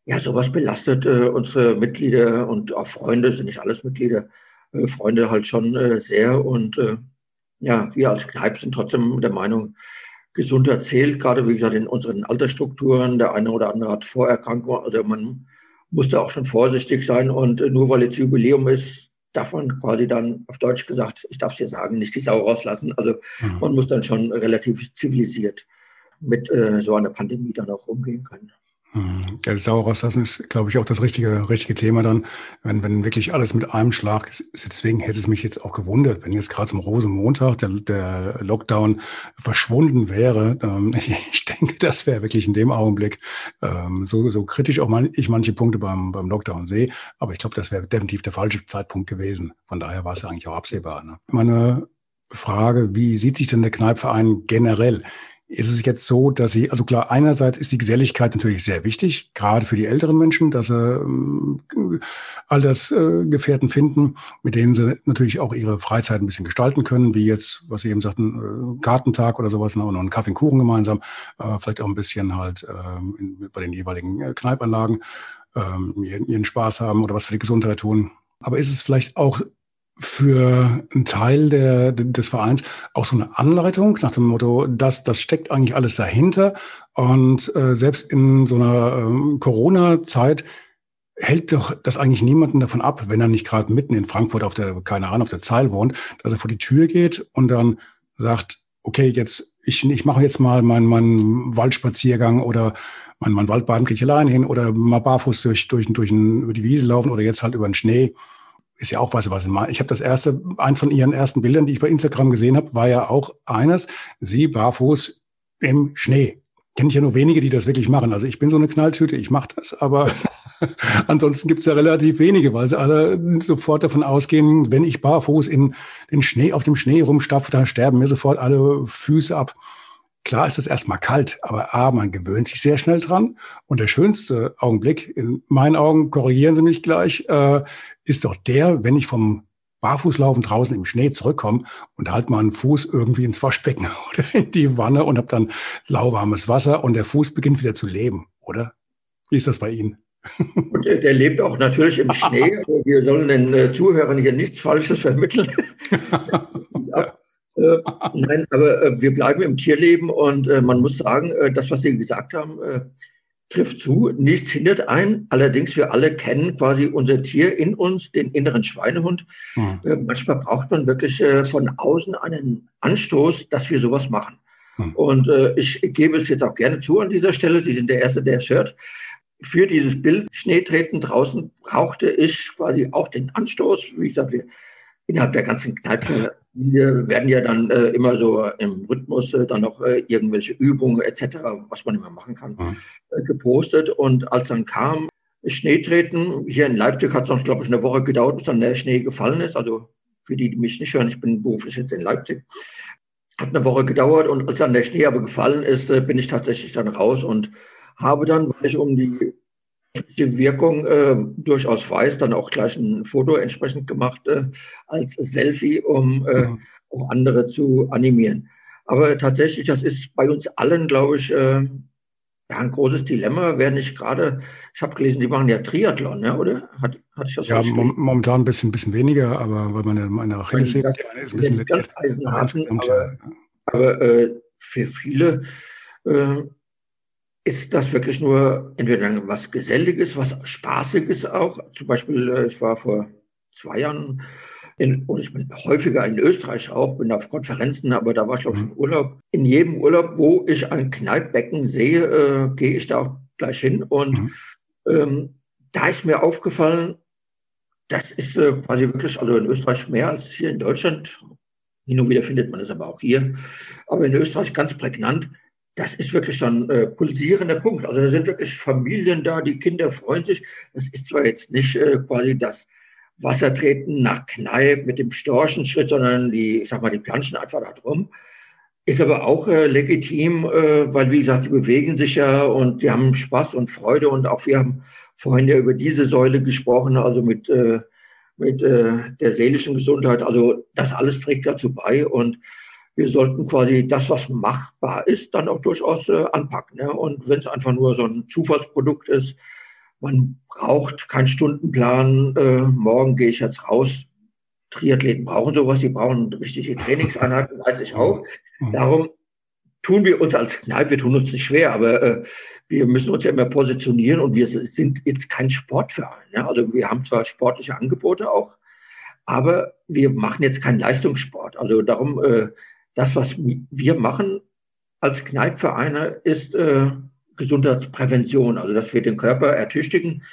ja, sowas belastet äh, unsere Mitglieder und auch Freunde, sind nicht alles Mitglieder, äh, Freunde halt schon äh, sehr. Und äh, ja, wir als Kneipe sind trotzdem der Meinung, Gesundheit zählt, gerade wie gesagt in unseren Altersstrukturen. Der eine oder andere hat Vorerkrankungen, also man muss da auch schon vorsichtig sein. Und äh, nur weil jetzt Jubiläum ist, darf man quasi dann auf Deutsch gesagt, ich darf es hier sagen, nicht die Sau rauslassen. Also mhm. man muss dann schon relativ zivilisiert mit äh, so einer Pandemie dann auch umgehen können. Hm. Geld sauer rauslassen ist, glaube ich, auch das richtige, richtige Thema dann, wenn, wenn wirklich alles mit einem Schlag ist. Deswegen hätte es mich jetzt auch gewundert, wenn jetzt gerade zum Rosenmontag der, der Lockdown verschwunden wäre. Ich denke, das wäre wirklich in dem Augenblick ähm, so, so kritisch auch man, ich manche Punkte beim, beim Lockdown sehe. Aber ich glaube, das wäre definitiv der falsche Zeitpunkt gewesen. Von daher war es ja eigentlich auch absehbar. Ne? Meine Frage, wie sieht sich denn der Kneipverein generell? Ist es jetzt so, dass sie, also klar, einerseits ist die Geselligkeit natürlich sehr wichtig, gerade für die älteren Menschen, dass sie ähm, Altersgefährten finden, mit denen sie natürlich auch ihre Freizeit ein bisschen gestalten können, wie jetzt, was Sie eben sagten, äh, Gartentag oder sowas, ne, noch einen Kaffee und Kuchen gemeinsam, äh, vielleicht auch ein bisschen halt äh, bei den jeweiligen äh, Kneipanlagen äh, ihren Spaß haben oder was für die Gesundheit tun. Aber ist es vielleicht auch für einen Teil der, des Vereins auch so eine Anleitung nach dem Motto, das, das steckt eigentlich alles dahinter. Und äh, selbst in so einer ähm, Corona-Zeit hält doch das eigentlich niemanden davon ab, wenn er nicht gerade mitten in Frankfurt auf der, keine Ahnung, auf der Zeil wohnt, dass er vor die Tür geht und dann sagt, okay, jetzt, ich, ich mache jetzt mal meinen, meinen Waldspaziergang oder mein, mein Waldbaden kriege ich allein hin oder mal barfuß durch, durch, durch, über die Wiese laufen oder jetzt halt über den Schnee ist ja auch was, was ich habe das erste, eins von ihren ersten Bildern, die ich bei Instagram gesehen habe, war ja auch eines, sie barfuß im Schnee. Kenne ich ja nur wenige, die das wirklich machen. Also ich bin so eine Knalltüte, ich mache das, aber ansonsten gibt es ja relativ wenige, weil sie alle sofort davon ausgehen, wenn ich barfuß in den Schnee, auf dem Schnee rumstapfe, dann sterben mir sofort alle Füße ab. Klar ist es erstmal kalt, aber A, man gewöhnt sich sehr schnell dran. Und der schönste Augenblick, in meinen Augen, korrigieren Sie mich gleich, äh, ist doch der, wenn ich vom Barfußlaufen draußen im Schnee zurückkomme und halt mal einen Fuß irgendwie ins Waschbecken oder in die Wanne und habe dann lauwarmes Wasser und der Fuß beginnt wieder zu leben, oder? Wie ist das bei Ihnen? Und der, der lebt auch natürlich im Schnee. Wir sollen den äh, Zuhörern hier nichts Falsches vermitteln. ja. Äh, nein, aber äh, wir bleiben im Tierleben und äh, man muss sagen, äh, das, was Sie gesagt haben, äh, trifft zu. Nichts hindert ein. Allerdings, wir alle kennen quasi unser Tier in uns, den inneren Schweinehund. Mhm. manchmal braucht man wirklich von außen einen Anstoß, dass wir sowas machen. Mhm. Und ich gebe es jetzt auch gerne zu an dieser Stelle. Sie sind der Erste, der es hört. Für dieses Bild Schneetreten draußen brauchte ich quasi auch den Anstoß. Wie gesagt, wir innerhalb der ganzen Kneipe wir werden ja dann äh, immer so im Rhythmus äh, dann noch äh, irgendwelche Übungen etc., was man immer machen kann, mhm. gepostet. Und als dann kam Schneetreten, hier in Leipzig hat es noch, glaube ich, eine Woche gedauert, bis dann der Schnee gefallen ist. Also für die, die mich nicht hören, ich bin beruflich jetzt in Leipzig. Hat eine Woche gedauert und als dann der Schnee aber gefallen ist, äh, bin ich tatsächlich dann raus und habe dann, weil ich um die die Wirkung äh, durchaus weiß, dann auch gleich ein Foto entsprechend gemacht äh, als Selfie, um äh, mhm. auch andere zu animieren. Aber tatsächlich, das ist bei uns allen, glaube ich, äh, ja, ein großes Dilemma. Wer nicht gerade, ich habe gelesen, die machen ja Triathlon, ja, oder? Hat, hat ich das Ja, mom momentan ein bisschen, bisschen weniger, aber weil meine, meine Achillessehne ist ein bisschen ganz Eisen aber, aber äh, für viele äh, ist das wirklich nur entweder was Geselliges, was Spaßiges auch. Zum Beispiel, äh, ich war vor zwei Jahren in, und ich bin häufiger in Österreich auch, bin auf Konferenzen, aber da war ich auch schon im mhm. Urlaub. In jedem Urlaub, wo ich ein Kneippbecken sehe, äh, gehe ich da auch gleich hin. Und mhm. ähm, da ist mir aufgefallen, das ist äh, quasi wirklich, also in Österreich mehr als hier in Deutschland. Hin und wieder findet man es aber auch hier. Aber in Österreich ganz prägnant das ist wirklich so ein äh, pulsierender Punkt. Also da sind wirklich Familien da, die Kinder freuen sich. Das ist zwar jetzt nicht äh, quasi das Wassertreten nach Kneipp mit dem Storchenschritt, sondern die, ich sag mal, die planschen einfach da drum. Ist aber auch äh, legitim, äh, weil, wie gesagt, die bewegen sich ja und die haben Spaß und Freude. Und auch wir haben vorhin ja über diese Säule gesprochen, also mit, äh, mit äh, der seelischen Gesundheit. Also das alles trägt dazu bei. Und wir sollten quasi das, was machbar ist, dann auch durchaus äh, anpacken. Ja? Und wenn es einfach nur so ein Zufallsprodukt ist, man braucht keinen Stundenplan, äh, morgen gehe ich jetzt raus, Triathleten brauchen sowas, die brauchen richtige Trainingseinheiten, weiß ich auch. Darum tun wir uns als Kneipe, wir tun uns nicht schwer, aber äh, wir müssen uns ja immer positionieren und wir sind jetzt kein Sportverein. Ja? Also wir haben zwar sportliche Angebote auch, aber wir machen jetzt keinen Leistungssport. Also darum, äh, das, was wir machen als Kneipvereine, ist äh, Gesundheitsprävention, also dass wir den Körper ertüchtigen.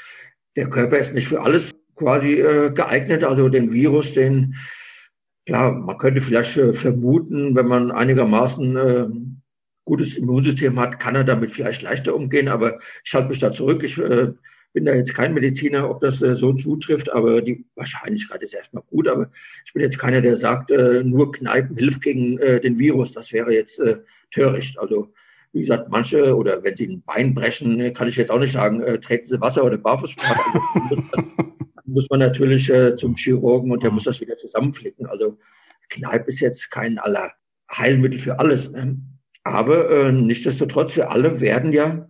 Der Körper ist nicht für alles quasi äh, geeignet. Also den Virus, den, klar, man könnte vielleicht äh, vermuten, wenn man einigermaßen äh, gutes Immunsystem hat, kann er damit vielleicht leichter umgehen. Aber ich halte mich da zurück. Ich äh, bin da jetzt kein Mediziner, ob das äh, so zutrifft, aber die Wahrscheinlichkeit ist erstmal gut. Aber ich bin jetzt keiner, der sagt, äh, nur Kneipen hilft gegen äh, den Virus. Das wäre jetzt töricht. Also wie gesagt, manche oder wenn sie ein Bein brechen, kann ich jetzt auch nicht sagen, äh, treten sie Wasser oder Barfußsport. Also, muss man natürlich äh, zum Chirurgen und der muss das wieder zusammenflicken. Also Kneipp ist jetzt kein aller Heilmittel für alles. Ne? Aber äh, nichtsdestotrotz, wir alle werden ja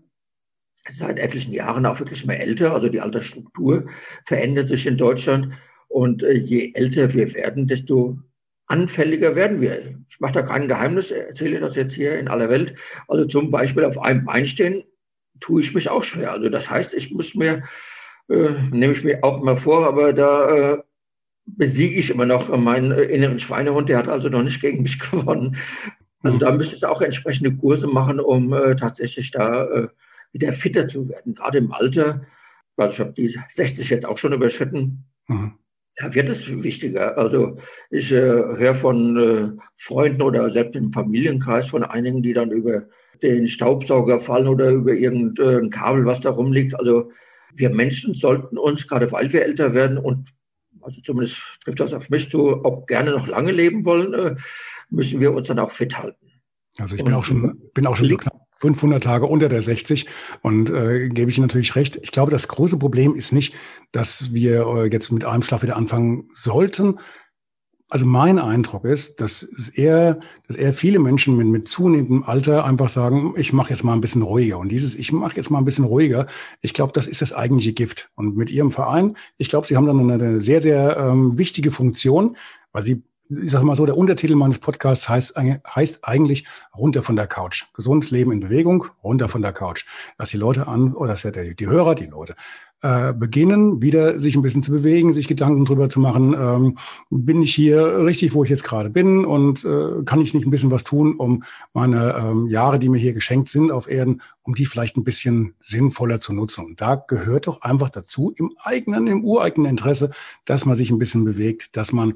seit etlichen Jahren auch wirklich mehr älter. Also die Altersstruktur verändert sich in Deutschland. Und äh, je älter wir werden, desto anfälliger werden wir. Ich mache da kein Geheimnis, erzähle das jetzt hier in aller Welt. Also zum Beispiel auf einem Bein stehen, tue ich mich auch schwer. Also das heißt, ich muss mir äh, nehme ich mir auch immer vor, aber da äh, besiege ich immer noch meinen äh, inneren Schweinehund, der hat also noch nicht gegen mich gewonnen. Also da müsste ich auch entsprechende Kurse machen, um äh, tatsächlich da äh, wieder fitter zu werden, gerade im Alter. Also ich habe die 60 jetzt auch schon überschritten. Mhm. Da wird es wichtiger. Also ich äh, höre von äh, Freunden oder selbst im Familienkreis von einigen, die dann über den Staubsauger fallen oder über irgendein Kabel, was da rumliegt. Also wir Menschen sollten uns, gerade weil wir älter werden und also zumindest trifft das auf mich zu, auch gerne noch lange leben wollen, äh, müssen wir uns dann auch fit halten. Also ich bin und, auch schon, bin auch schon so knapp 500 Tage unter der 60 und äh, gebe ich natürlich recht. Ich glaube, das große Problem ist nicht, dass wir äh, jetzt mit einem Schlag wieder anfangen sollten, also mein Eindruck ist, dass es eher, dass eher viele Menschen mit, mit zunehmendem Alter einfach sagen, ich mache jetzt mal ein bisschen ruhiger. Und dieses, ich mache jetzt mal ein bisschen ruhiger, ich glaube, das ist das eigentliche Gift. Und mit Ihrem Verein, ich glaube, Sie haben dann eine sehr, sehr ähm, wichtige Funktion, weil Sie ich sage mal so, der Untertitel meines Podcasts heißt, heißt eigentlich runter von der Couch. Gesund Leben in Bewegung, runter von der Couch. Dass die Leute an, oder dass die, die Hörer, die Leute, äh, beginnen, wieder sich ein bisschen zu bewegen, sich Gedanken drüber zu machen, ähm, bin ich hier richtig, wo ich jetzt gerade bin und äh, kann ich nicht ein bisschen was tun, um meine ähm, Jahre, die mir hier geschenkt sind auf Erden, um die vielleicht ein bisschen sinnvoller zu nutzen. Und da gehört doch einfach dazu, im eigenen, im ureigenen Interesse, dass man sich ein bisschen bewegt, dass man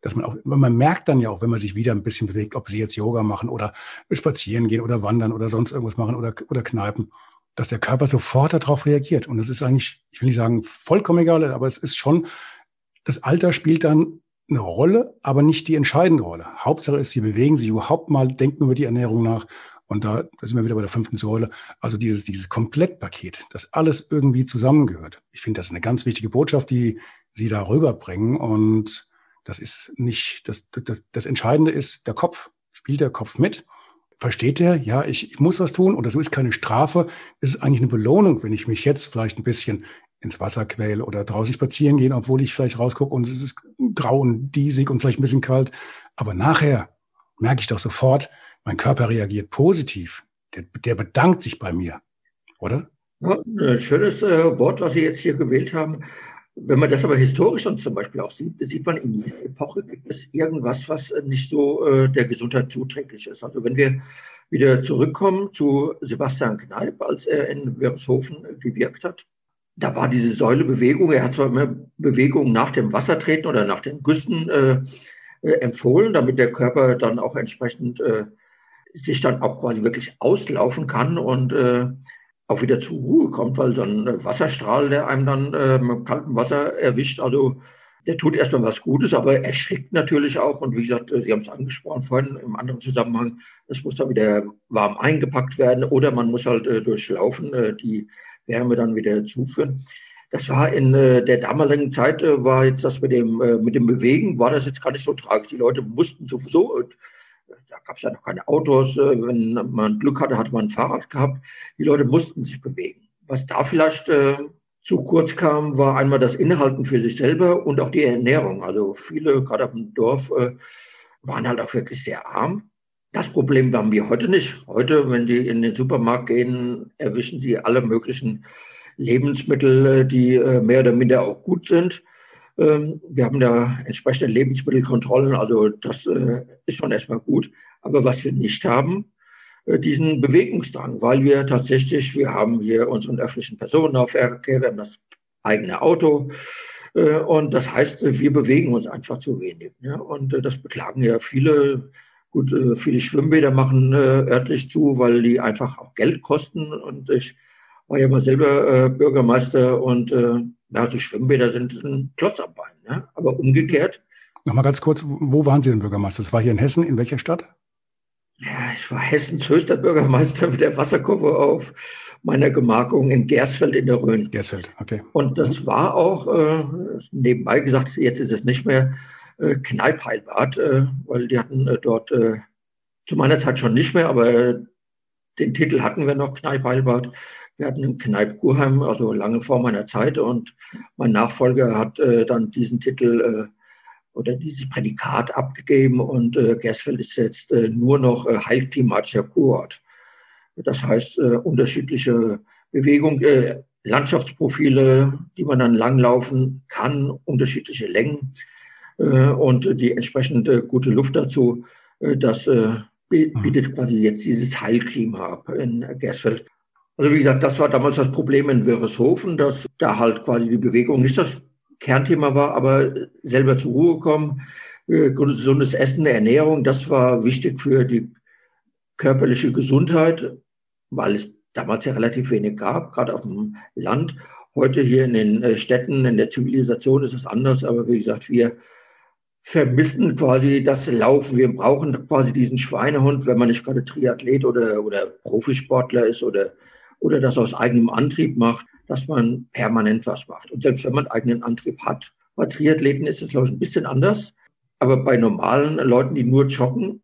dass man auch, man merkt dann ja auch, wenn man sich wieder ein bisschen bewegt, ob sie jetzt Yoga machen oder spazieren gehen oder wandern oder sonst irgendwas machen oder, oder kneipen, dass der Körper sofort darauf reagiert. Und das ist eigentlich, ich will nicht sagen vollkommen egal, aber es ist schon, das Alter spielt dann eine Rolle, aber nicht die entscheidende Rolle. Hauptsache ist, sie bewegen sich überhaupt mal, denken über die Ernährung nach. Und da, da sind wir wieder bei der fünften Säule. Also dieses, dieses Komplettpaket, das alles irgendwie zusammengehört. Ich finde, das ist eine ganz wichtige Botschaft, die Sie da rüberbringen. Und das ist nicht, das, das, das Entscheidende ist der Kopf. Spielt der Kopf mit? Versteht er, ja, ich, ich muss was tun und das ist keine Strafe. Es ist eigentlich eine Belohnung, wenn ich mich jetzt vielleicht ein bisschen ins Wasser quäle oder draußen spazieren gehen, obwohl ich vielleicht rausgucke und es ist grau und diesig und vielleicht ein bisschen kalt. Aber nachher merke ich doch sofort, mein Körper reagiert positiv. Der, der bedankt sich bei mir, oder? Ja, ein schönes äh, Wort, was Sie jetzt hier gewählt haben. Wenn man das aber historisch dann zum Beispiel auch sieht, sieht man, in jeder Epoche gibt es irgendwas, was nicht so äh, der Gesundheit zuträglich ist. Also wenn wir wieder zurückkommen zu Sebastian Kneipp, als er in Wirtshofen gewirkt hat, da war diese Säulebewegung, er hat zwar immer Bewegung nach dem Wassertreten oder nach den Güssen äh, äh, empfohlen, damit der Körper dann auch entsprechend äh, sich dann auch quasi wirklich auslaufen kann und äh, auch wieder zur Ruhe kommt, weil so ein Wasserstrahl, der einem dann äh, mit kaltem Wasser erwischt, also der tut erstmal was Gutes, aber erschrickt natürlich auch. Und wie gesagt, Sie haben es angesprochen vorhin im anderen Zusammenhang, es muss dann wieder warm eingepackt werden oder man muss halt äh, durchlaufen, äh, die Wärme dann wieder zuführen. Das war in äh, der damaligen Zeit, äh, war jetzt das mit dem, äh, mit dem Bewegen, war das jetzt gar nicht so tragisch. Die Leute mussten sowieso, da gab es ja noch keine Autos, äh, wenn man Glück hatte, hatte man ein Fahrrad gehabt. Die Leute mussten sich bewegen. Was da vielleicht äh, zu kurz kam, war einmal das Inhalten für sich selber und auch die Ernährung. Also viele, gerade auf dem Dorf, äh, waren halt auch wirklich sehr arm. Das Problem haben wir heute nicht. Heute, wenn Sie in den Supermarkt gehen, erwischen Sie alle möglichen Lebensmittel, äh, die äh, mehr oder minder auch gut sind. Ähm, wir haben da entsprechende Lebensmittelkontrollen, also das ist schon erstmal gut. Aber was wir nicht haben, äh, diesen Bewegungsdrang, weil wir tatsächlich, wir haben hier unseren öffentlichen Personennahverkehr, wir haben das eigene Auto. Äh, und das heißt, wir bewegen uns einfach zu wenig. Und äh, das beklagen ja viele. Gut, viele Schwimmbäder machen örtlich zu, weil die einfach auch Geld kosten. Und ich war ja mal selber Bürgermeister und ja, so Schwimmbäder sind ein Klotz am Bein. Aber umgekehrt. Nochmal ganz kurz, wo waren Sie denn Bürgermeister? Das war hier in Hessen, in welcher Stadt? Ja, ich war Hessens höchster Bürgermeister mit der Wasserkurve auf meiner Gemarkung in Gersfeld in der Rhön. Gersfeld, okay. Und das war auch, äh, nebenbei gesagt, jetzt ist es nicht mehr äh, Kneippheilbad, äh, weil die hatten äh, dort äh, zu meiner Zeit schon nicht mehr, aber den Titel hatten wir noch, Kneippheilbad. Wir hatten einen Kneipp Kurheim, also lange vor meiner Zeit. Und mein Nachfolger hat äh, dann diesen Titel äh, oder dieses Prädikat abgegeben und äh, Gersfeld ist jetzt äh, nur noch äh, heilklimatischer Kurort. Das heißt, äh, unterschiedliche Bewegung, Landschaftsprofile, die man dann langlaufen kann, unterschiedliche Längen und die entsprechende gute Luft dazu, das bietet quasi jetzt dieses Heilklima ab in Gersfeld. Also wie gesagt, das war damals das Problem in Wörishofen, dass da halt quasi die Bewegung nicht das Kernthema war, aber selber zur Ruhe kommen, äh, gesundes Essen, Ernährung, das war wichtig für die körperliche Gesundheit, weil es damals ja relativ wenig gab, gerade auf dem Land. Heute hier in den äh, Städten, in der Zivilisation ist es anders, aber wie gesagt, wir vermissen quasi das Laufen. Wir brauchen quasi diesen Schweinehund, wenn man nicht gerade Triathlet oder, oder Profisportler ist oder, oder das aus eigenem Antrieb macht dass man permanent was macht. Und selbst wenn man eigenen Antrieb hat, bei Triathleten ist es, glaube ich, ein bisschen anders. Aber bei normalen Leuten, die nur joggen,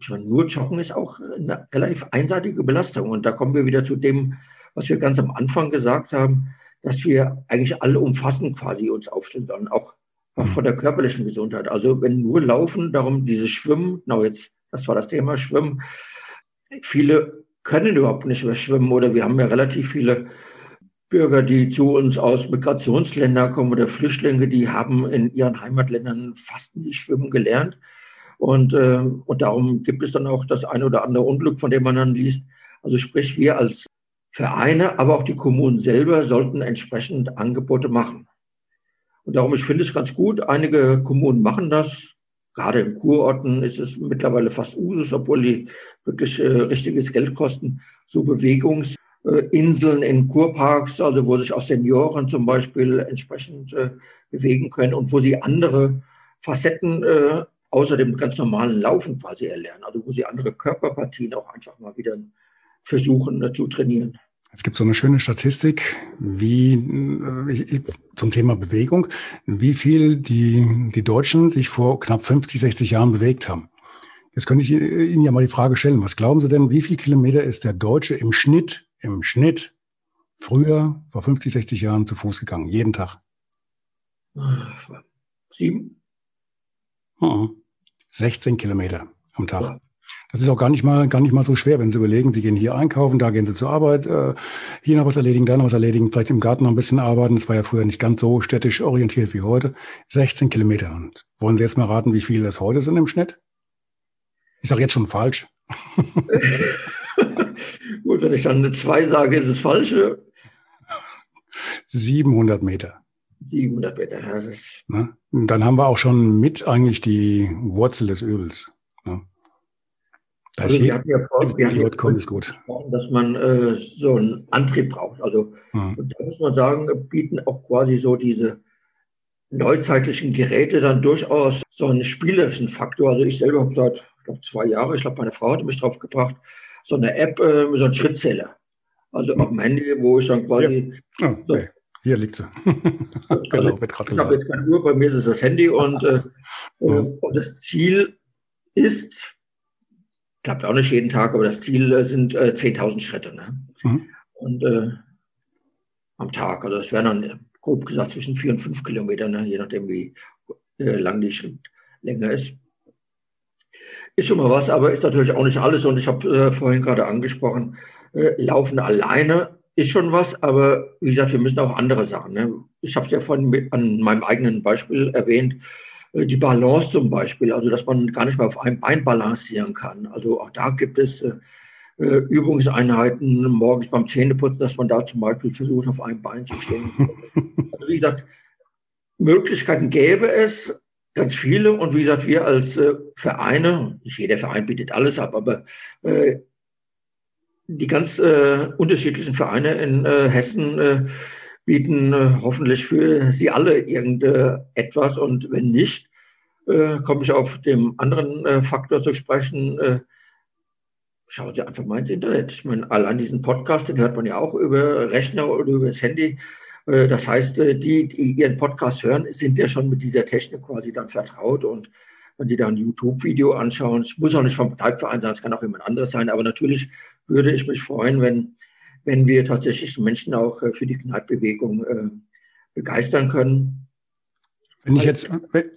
schon nur joggen ist auch eine relativ einseitige Belastung. Und da kommen wir wieder zu dem, was wir ganz am Anfang gesagt haben, dass wir eigentlich alle umfassend quasi uns aufstellen sollen, auch, auch von der körperlichen Gesundheit. Also wenn nur Laufen, darum dieses Schwimmen, genau jetzt, das war das Thema Schwimmen. Viele können überhaupt nicht mehr schwimmen oder wir haben ja relativ viele Bürger, die zu uns aus Migrationsländern kommen oder Flüchtlinge, die haben in ihren Heimatländern fast nicht schwimmen gelernt. Und, äh, und darum gibt es dann auch das eine oder andere Unglück, von dem man dann liest. Also sprich, wir als Vereine, aber auch die Kommunen selber sollten entsprechend Angebote machen. Und darum, ich finde es ganz gut. Einige Kommunen machen das. Gerade in Kurorten ist es mittlerweile fast Usus, obwohl die wirklich äh, richtiges Geld kosten, so Bewegungs- äh, in Kurparks, also wo sich auch Senioren zum Beispiel entsprechend äh, bewegen können und wo sie andere Facetten äh, außer dem ganz normalen Laufen quasi erlernen, also wo sie andere Körperpartien auch einfach mal wieder versuchen äh, zu trainieren. Es gibt so eine schöne Statistik, wie äh, zum Thema Bewegung, wie viel die, die Deutschen sich vor knapp 50, 60 Jahren bewegt haben. Jetzt könnte ich Ihnen ja mal die Frage stellen, was glauben Sie denn, wie viel Kilometer ist der Deutsche im Schnitt im Schnitt früher, vor 50, 60 Jahren, zu Fuß gegangen, jeden Tag? Sieben? 16 Kilometer am Tag. Das ist auch gar nicht mal, gar nicht mal so schwer, wenn Sie überlegen, Sie gehen hier einkaufen, da gehen Sie zur Arbeit, äh, hier noch was erledigen, da noch was erledigen, vielleicht im Garten noch ein bisschen arbeiten. Das war ja früher nicht ganz so städtisch orientiert wie heute. 16 Kilometer. Und wollen Sie jetzt mal raten, wie viele das heute sind im Schnitt? Ich sage jetzt schon falsch. Gut, wenn ich dann eine 2 sage, ist es falsch. 700 Meter. 700 Meter, das ist. Ne? Dann haben wir auch schon mit eigentlich die Wurzel des Übels. Das also wir hatten ja vor, wir hatten ja kommt, ist gut. dass man äh, so einen Antrieb braucht. Also mhm. und da muss man sagen, bieten auch quasi so diese neuzeitlichen Geräte dann durchaus so einen spielerischen Faktor. Also ich selber habe seit ich glaube, zwei Jahren, ich glaube, meine Frau hat mich drauf gebracht, so eine App, äh, so einen Schrittzähler. Also auf dem Handy, wo ich dann quasi. Ja. Oh, okay. Hier liegt sie. genau, also, Ich habe jetzt keine Uhr, bei mir ist es das Handy und, äh, ja. und das Ziel ist, klappt auch nicht jeden Tag, aber das Ziel äh, sind äh, 10.000 Schritte. Ne? Mhm. Und äh, am Tag, also das wären dann grob gesagt zwischen vier und fünf Kilometer, ne? je nachdem wie äh, lang die Schrittlänge ist. Ist schon mal was, aber ist natürlich auch nicht alles. Und ich habe äh, vorhin gerade angesprochen, äh, Laufen alleine ist schon was, aber wie gesagt, wir müssen auch andere Sachen. Ne? Ich habe es ja vorhin mit, an meinem eigenen Beispiel erwähnt, äh, die Balance zum Beispiel, also dass man gar nicht mehr auf einem Bein balancieren kann. Also auch da gibt es äh, äh Übungseinheiten morgens beim Zähneputzen, dass man da zum Beispiel versucht, auf einem Bein zu stehen. also wie gesagt, Möglichkeiten gäbe es, ganz viele. Und wie gesagt, wir als äh, Vereine, nicht jeder Verein bietet alles ab, aber äh, die ganz äh, unterschiedlichen Vereine in äh, Hessen äh, bieten äh, hoffentlich für sie alle irgendetwas. Und wenn nicht, äh, komme ich auf dem anderen äh, Faktor zu sprechen. Äh, schauen Sie einfach mal ins Internet. Ich meine, allein diesen Podcast, den hört man ja auch über Rechner oder über das Handy. Äh, das heißt, äh, die, die ihren Podcast hören, sind ja schon mit dieser Technik quasi dann vertraut und wenn Sie da ein YouTube-Video anschauen, es muss auch nicht vom Parteiverein sein, es kann auch jemand anderes sein, aber natürlich würde ich mich freuen, wenn, wenn wir tatsächlich Menschen auch äh, für die Kneippbewegung begeistern können. Wenn ich jetzt,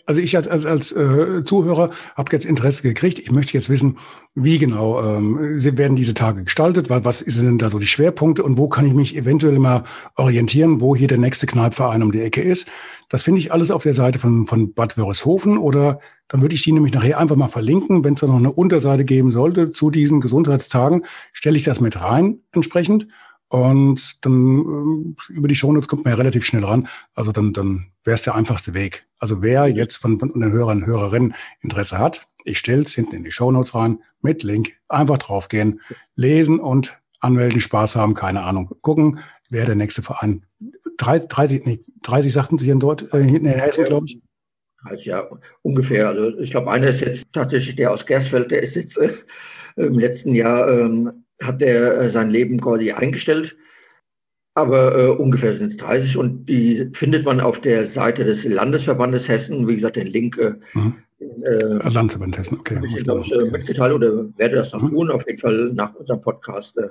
also ich als, als, als äh, Zuhörer habe jetzt Interesse gekriegt. Ich möchte jetzt wissen, wie genau ähm, werden diese Tage gestaltet, weil was sind denn da so die Schwerpunkte und wo kann ich mich eventuell mal orientieren, wo hier der nächste Kneipverein um die Ecke ist. Das finde ich alles auf der Seite von, von Bad Wörishofen oder dann würde ich die nämlich nachher einfach mal verlinken. Wenn es da noch eine Unterseite geben sollte zu diesen Gesundheitstagen, stelle ich das mit rein entsprechend. Und dann äh, über die Shownotes kommt man ja relativ schnell ran. Also dann, dann wäre es der einfachste Weg. Also wer jetzt von, von den Hörern und Hörerinnen Interesse hat, ich stelle es hinten in die Shownotes rein mit Link. Einfach draufgehen, lesen und anmelden, Spaß haben, keine Ahnung. Gucken, wer der nächste Verein. 30, 30, nee, 30 sagten sie hier dort, äh, hinten in Hessen, glaube ich. Also ja, ungefähr. Also ich glaube, einer ist jetzt tatsächlich der aus Gersfeld, der ist jetzt äh, im letzten Jahr ähm, hat er äh, sein Leben quasi eingestellt. Aber äh, ungefähr sind es 30 und die findet man auf der Seite des Landesverbandes Hessen. Wie gesagt, den Link. Äh, mhm. äh, Landesverband Hessen, okay. Ich glaube, ich äh, mitgeteilt oder werde das noch mhm. tun. Auf jeden Fall nach unserem Podcast äh,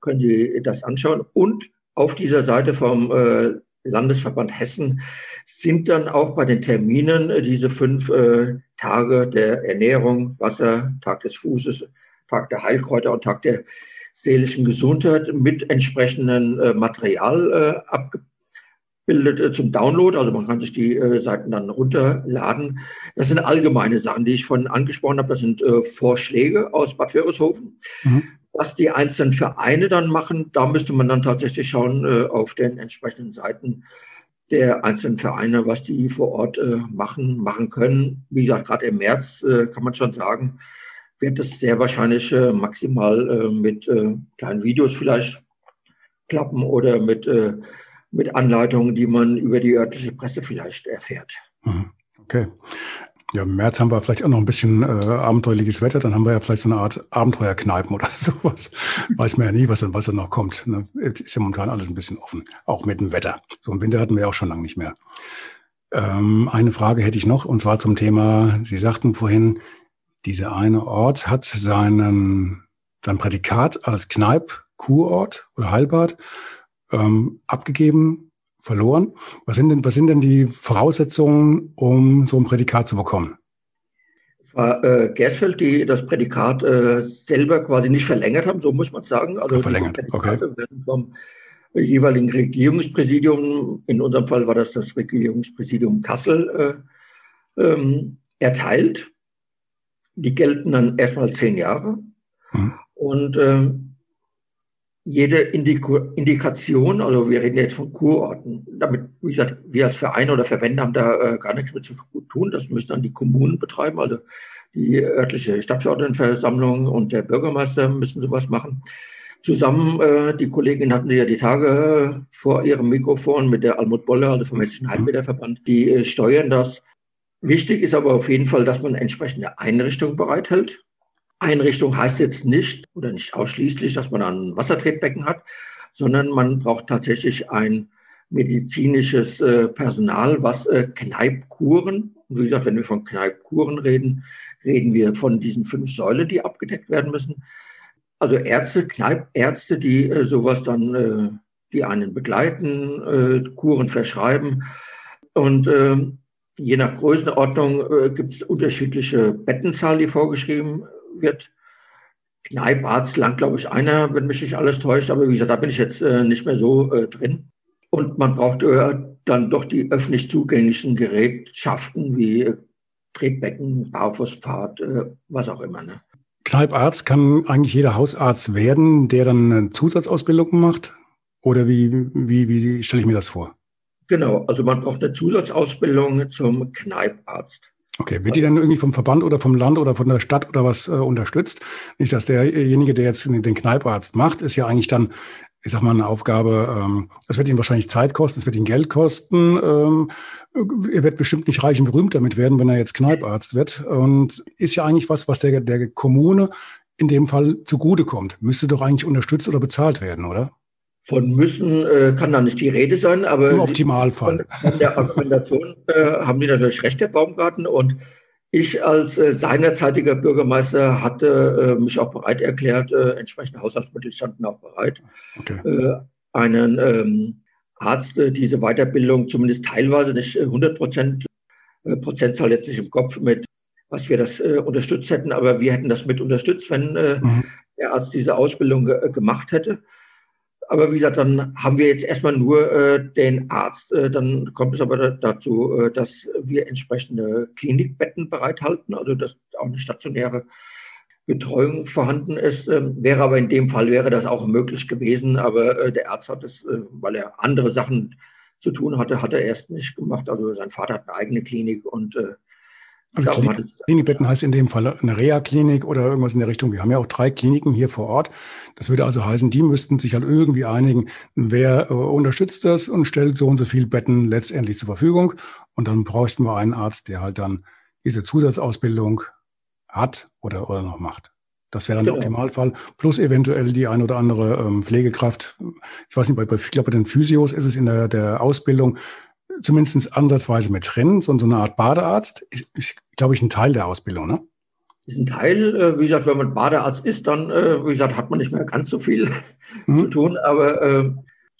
können Sie das anschauen. Und auf dieser Seite vom äh, Landesverband Hessen sind dann auch bei den Terminen äh, diese fünf äh, Tage der Ernährung, Wasser, Tag des Fußes, Tag der Heilkräuter und Tag der seelischen Gesundheit mit entsprechendem äh, Material äh, abgebildet äh, zum Download. Also man kann sich die äh, Seiten dann runterladen. Das sind allgemeine Sachen, die ich vorhin angesprochen habe. Das sind äh, Vorschläge aus Bad Wörishofen. Mhm. Was die einzelnen Vereine dann machen, da müsste man dann tatsächlich schauen äh, auf den entsprechenden Seiten der einzelnen Vereine, was die vor Ort machen, machen können. Wie gesagt, gerade im März kann man schon sagen, wird es sehr wahrscheinlich äh, maximal äh, mit äh, kleinen Videos vielleicht klappen oder mit, äh, mit Anleitungen, die man über die örtliche Presse vielleicht erfährt. Mhm. Okay. Ja, im März haben wir vielleicht auch noch ein bisschen äh, abenteuerliches Wetter, dann haben wir ja vielleicht so eine Art Abenteuerkneipen oder sowas. Weiß man ja nie, was, was da noch kommt. Ne? Ist ja momentan alles ein bisschen offen, auch mit dem Wetter. So im Winter hatten wir ja auch schon lange nicht mehr. Ähm, eine Frage hätte ich noch, und zwar zum Thema, Sie sagten vorhin, dieser eine Ort hat seinen, sein Prädikat als Kneip, Kurort oder Heilbad ähm, abgegeben, verloren. Was sind, denn, was sind denn die Voraussetzungen, um so ein Prädikat zu bekommen? Es war äh, Gersfeld, die das Prädikat äh, selber quasi nicht verlängert haben, so muss man sagen. Also verlängert, okay. Vom jeweiligen Regierungspräsidium, in unserem Fall war das das Regierungspräsidium Kassel, äh, ähm, erteilt. Die gelten dann erstmal zehn Jahre. Mhm. Und äh, jede Indiko Indikation, also wir reden jetzt von Kurorten, damit, wie gesagt, wir als Verein oder Verbände haben da äh, gar nichts mit zu tun. Das müssen dann die Kommunen betreiben, also die örtliche Stadtverordnetenversammlung und der Bürgermeister müssen sowas machen. zusammen, äh, die Kollegin hatten sie ja die Tage äh, vor ihrem Mikrofon mit der Almut Bolle, also vom Hessischen Heilmeterverband, die äh, steuern das. Wichtig ist aber auf jeden Fall, dass man entsprechende Einrichtungen bereithält. Einrichtung heißt jetzt nicht oder nicht ausschließlich, dass man ein Wassertretbecken hat, sondern man braucht tatsächlich ein medizinisches äh, Personal, was äh, Kneipkuren, und wie gesagt, wenn wir von Kneipkuren reden, reden wir von diesen fünf Säulen, die abgedeckt werden müssen. Also Ärzte, Kneipärzte, die äh, sowas dann, äh, die einen begleiten, Kuren verschreiben. Und äh, je nach Größenordnung äh, gibt es unterschiedliche Bettenzahl, die vorgeschrieben wird. Kneiparzt lang, glaube ich, einer, wenn mich nicht alles täuscht. Aber wie gesagt, da bin ich jetzt äh, nicht mehr so äh, drin. Und man braucht äh, dann doch die öffentlich zugänglichen Gerätschaften wie äh, Tretbecken, Bauphosphat, äh, was auch immer. Ne? Kneiparzt kann eigentlich jeder Hausarzt werden, der dann eine Zusatzausbildung macht? Oder wie, wie, wie stelle ich mir das vor? Genau, also man braucht eine Zusatzausbildung zum Kneiparzt. Okay, wird die dann irgendwie vom Verband oder vom Land oder von der Stadt oder was äh, unterstützt? Nicht, dass derjenige, der jetzt den Kneiparzt macht, ist ja eigentlich dann, ich sag mal, eine Aufgabe, ähm, das wird ihn wahrscheinlich Zeit kosten, es wird ihn Geld kosten. Ähm, er wird bestimmt nicht reich und berühmt damit werden, wenn er jetzt Kneiparzt wird. Und ist ja eigentlich was, was der, der Kommune in dem Fall zugutekommt. Müsste doch eigentlich unterstützt oder bezahlt werden, oder? Von müssen äh, kann da nicht die Rede sein, aber im Optimalfall. Von, der Argumentation äh, haben die natürlich recht, der Baumgarten. Und ich als äh, seinerzeitiger Bürgermeister hatte äh, mich auch bereit erklärt, äh, entsprechende Haushaltsmittel standen auch bereit, okay. äh, einen ähm, Arzt diese Weiterbildung zumindest teilweise, nicht 100 äh, Prozent, Prozentzahl jetzt nicht im Kopf mit, was wir das äh, unterstützt hätten, aber wir hätten das mit unterstützt, wenn äh, mhm. der Arzt diese Ausbildung ge gemacht hätte. Aber wie gesagt, dann haben wir jetzt erstmal nur äh, den Arzt. Äh, dann kommt es aber dazu, äh, dass wir entsprechende Klinikbetten bereithalten, also dass auch eine stationäre Betreuung vorhanden ist. Ähm, wäre aber in dem Fall wäre das auch möglich gewesen. Aber äh, der Arzt hat es, äh, weil er andere Sachen zu tun hatte, hat er erst nicht gemacht. Also sein Vater hat eine eigene Klinik und also Klinik, Klinikbetten heißt in dem Fall eine Reha-Klinik oder irgendwas in der Richtung. Wir haben ja auch drei Kliniken hier vor Ort. Das würde also heißen, die müssten sich halt irgendwie einigen, wer äh, unterstützt das und stellt so und so viele Betten letztendlich zur Verfügung. Und dann bräuchten wir einen Arzt, der halt dann diese Zusatzausbildung hat oder, oder noch macht. Das wäre dann genau. der Optimalfall. Plus eventuell die ein oder andere ähm, Pflegekraft. Ich weiß nicht, bei, bei, ich glaube, bei den Physios ist es in der, der Ausbildung zumindest ansatzweise mit drin, so, so eine Art Badearzt, ist, ist glaube ich, ein Teil der Ausbildung, ne? Ist ein Teil, äh, wie gesagt, wenn man Badearzt ist, dann, äh, wie gesagt, hat man nicht mehr ganz so viel mhm. zu tun, aber, äh,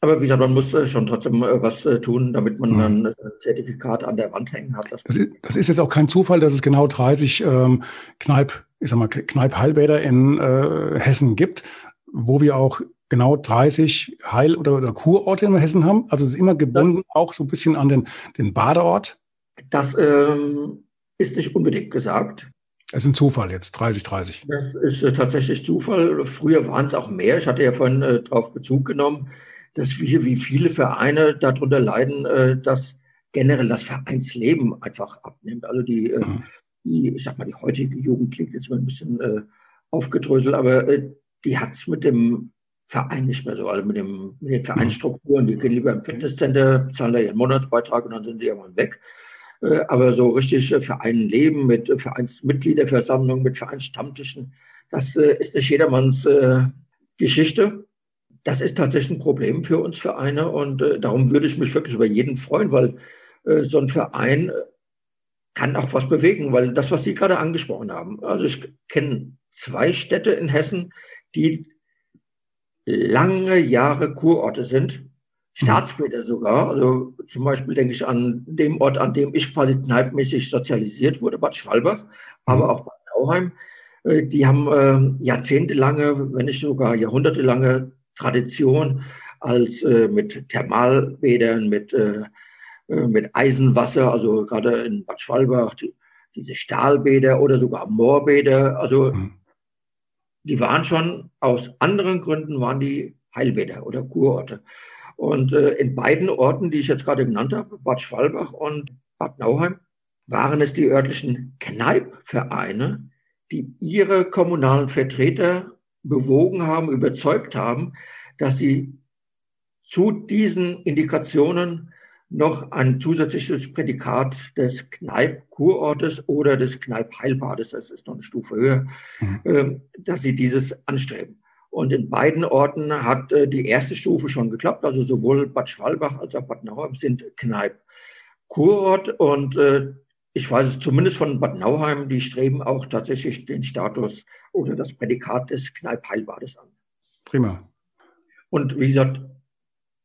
aber wie gesagt, man muss schon trotzdem was tun, damit man mhm. dann ein Zertifikat an der Wand hängen hat. Das, das, ist, das ist jetzt auch kein Zufall, dass es genau 30 ähm, Kneip, ich sag mal, Kneip-Heilbäder in äh, Hessen gibt, wo wir auch genau 30 Heil- oder, oder Kurorte in Hessen haben? Also es ist immer gebunden das, auch so ein bisschen an den, den Badeort? Das ähm, ist nicht unbedingt gesagt. Es ist ein Zufall jetzt, 30, 30. Das ist äh, tatsächlich Zufall. Früher waren es auch mehr. Ich hatte ja vorhin äh, darauf Bezug genommen, dass wir, wie viele Vereine darunter leiden, äh, dass generell das Vereinsleben einfach abnimmt. Also die, äh, mhm. die ich sag mal, die heutige Jugend klingt jetzt mal ein bisschen äh, aufgedröselt, aber äh, die hat es mit dem Verein nicht mehr so, also mit, dem, mit den Vereinsstrukturen. Die gehen lieber im Fitnesscenter, zahlen da ihren Monatsbeitrag und dann sind sie irgendwann weg. Äh, aber so richtig äh, Vereinen leben mit äh, Vereinsmitgliederversammlungen, mit Vereinsstammtischen, das ist nicht jedermanns Geschichte. Das ist tatsächlich ein Problem für uns Vereine und darum würde ich mich wirklich über jeden freuen, weil so ein Verein kann auch was bewegen, weil das, was Sie gerade angesprochen haben, also ich kenne zwei Städte in Hessen, die lange Jahre Kurorte sind, Staatsbäder sogar. Also zum Beispiel denke ich an dem Ort, an dem ich quasi kneipmäßig sozialisiert wurde, Bad Schwalbach, aber mhm. auch Bad Nauheim. Äh, die haben äh, jahrzehntelange, wenn nicht sogar jahrhundertelange Tradition als äh, mit Thermalbädern, mit, äh, äh mit Eisenwasser, also gerade in Bad Schwalbach, die, diese Stahlbäder oder sogar Moorbäder. Also mhm die waren schon aus anderen Gründen, waren die Heilbäder oder Kurorte. Und äh, in beiden Orten, die ich jetzt gerade genannt habe, Bad Schwalbach und Bad Nauheim, waren es die örtlichen Kneipvereine, die ihre kommunalen Vertreter bewogen haben, überzeugt haben, dass sie zu diesen Indikationen noch ein zusätzliches Prädikat des Kneipp-Kurortes oder des Kneipp-Heilbades, das ist noch eine Stufe höher, mhm. Ähm, dass sie dieses anstreben. Und in beiden Orten hat äh, die erste Stufe schon geklappt. Also sowohl Bad Schwalbach als auch Bad Nauheim sind Kneipp-Kurort. Und äh, ich weiß es zumindest von Bad Nauheim, die streben auch tatsächlich den Status oder das Prädikat des Kneipp-Heilbades an. Prima. Und wie gesagt,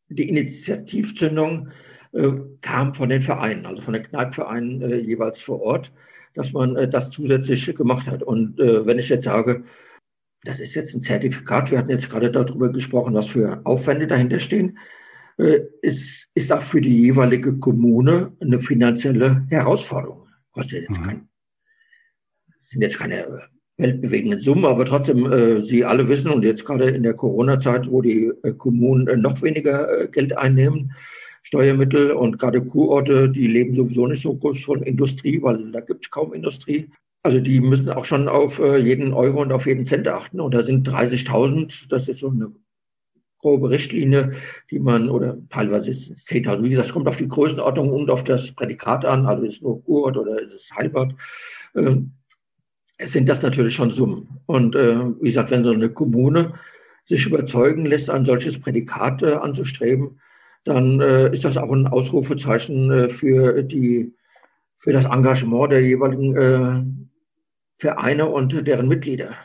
die Initiativzündung äh, kam von den Vereinen, also von den Kneipvereinen äh, jeweils vor Ort, dass man äh, das zusätzlich gemacht hat. Und äh, wenn ich jetzt sage, das ist jetzt ein Zertifikat, wir hatten jetzt gerade darüber gesprochen, was für Aufwände dahinter stehen, äh, ist, ist auch für die jeweilige Kommune eine finanzielle Herausforderung. Kostet jetzt mhm. kein, sind jetzt keine weltbewegenden Summen, aber trotzdem, äh, Sie alle wissen und jetzt gerade in der Corona-Zeit, wo die äh, Kommunen äh, noch weniger Geld einnehmen, Steuermittel und gerade Kurorte, die leben sowieso nicht so groß von Industrie, weil da gibt es kaum Industrie. Also die müssen auch schon auf äh, jeden Euro und auf jeden Cent achten. Und da sind 30.000, das ist so eine grobe Richtlinie, die man, oder teilweise ist es 10.000, wie gesagt, es kommt auf die Größenordnung und auf das Prädikat an, also ist es nur Kurort oder ist es Heilbad. Es sind das natürlich schon Summen. Und äh, wie gesagt, wenn so eine Kommune sich überzeugen lässt, ein solches Prädikat äh, anzustreben, dann äh, ist das auch ein Ausrufezeichen äh, für die für das Engagement der jeweiligen äh, Vereine und deren Mitglieder.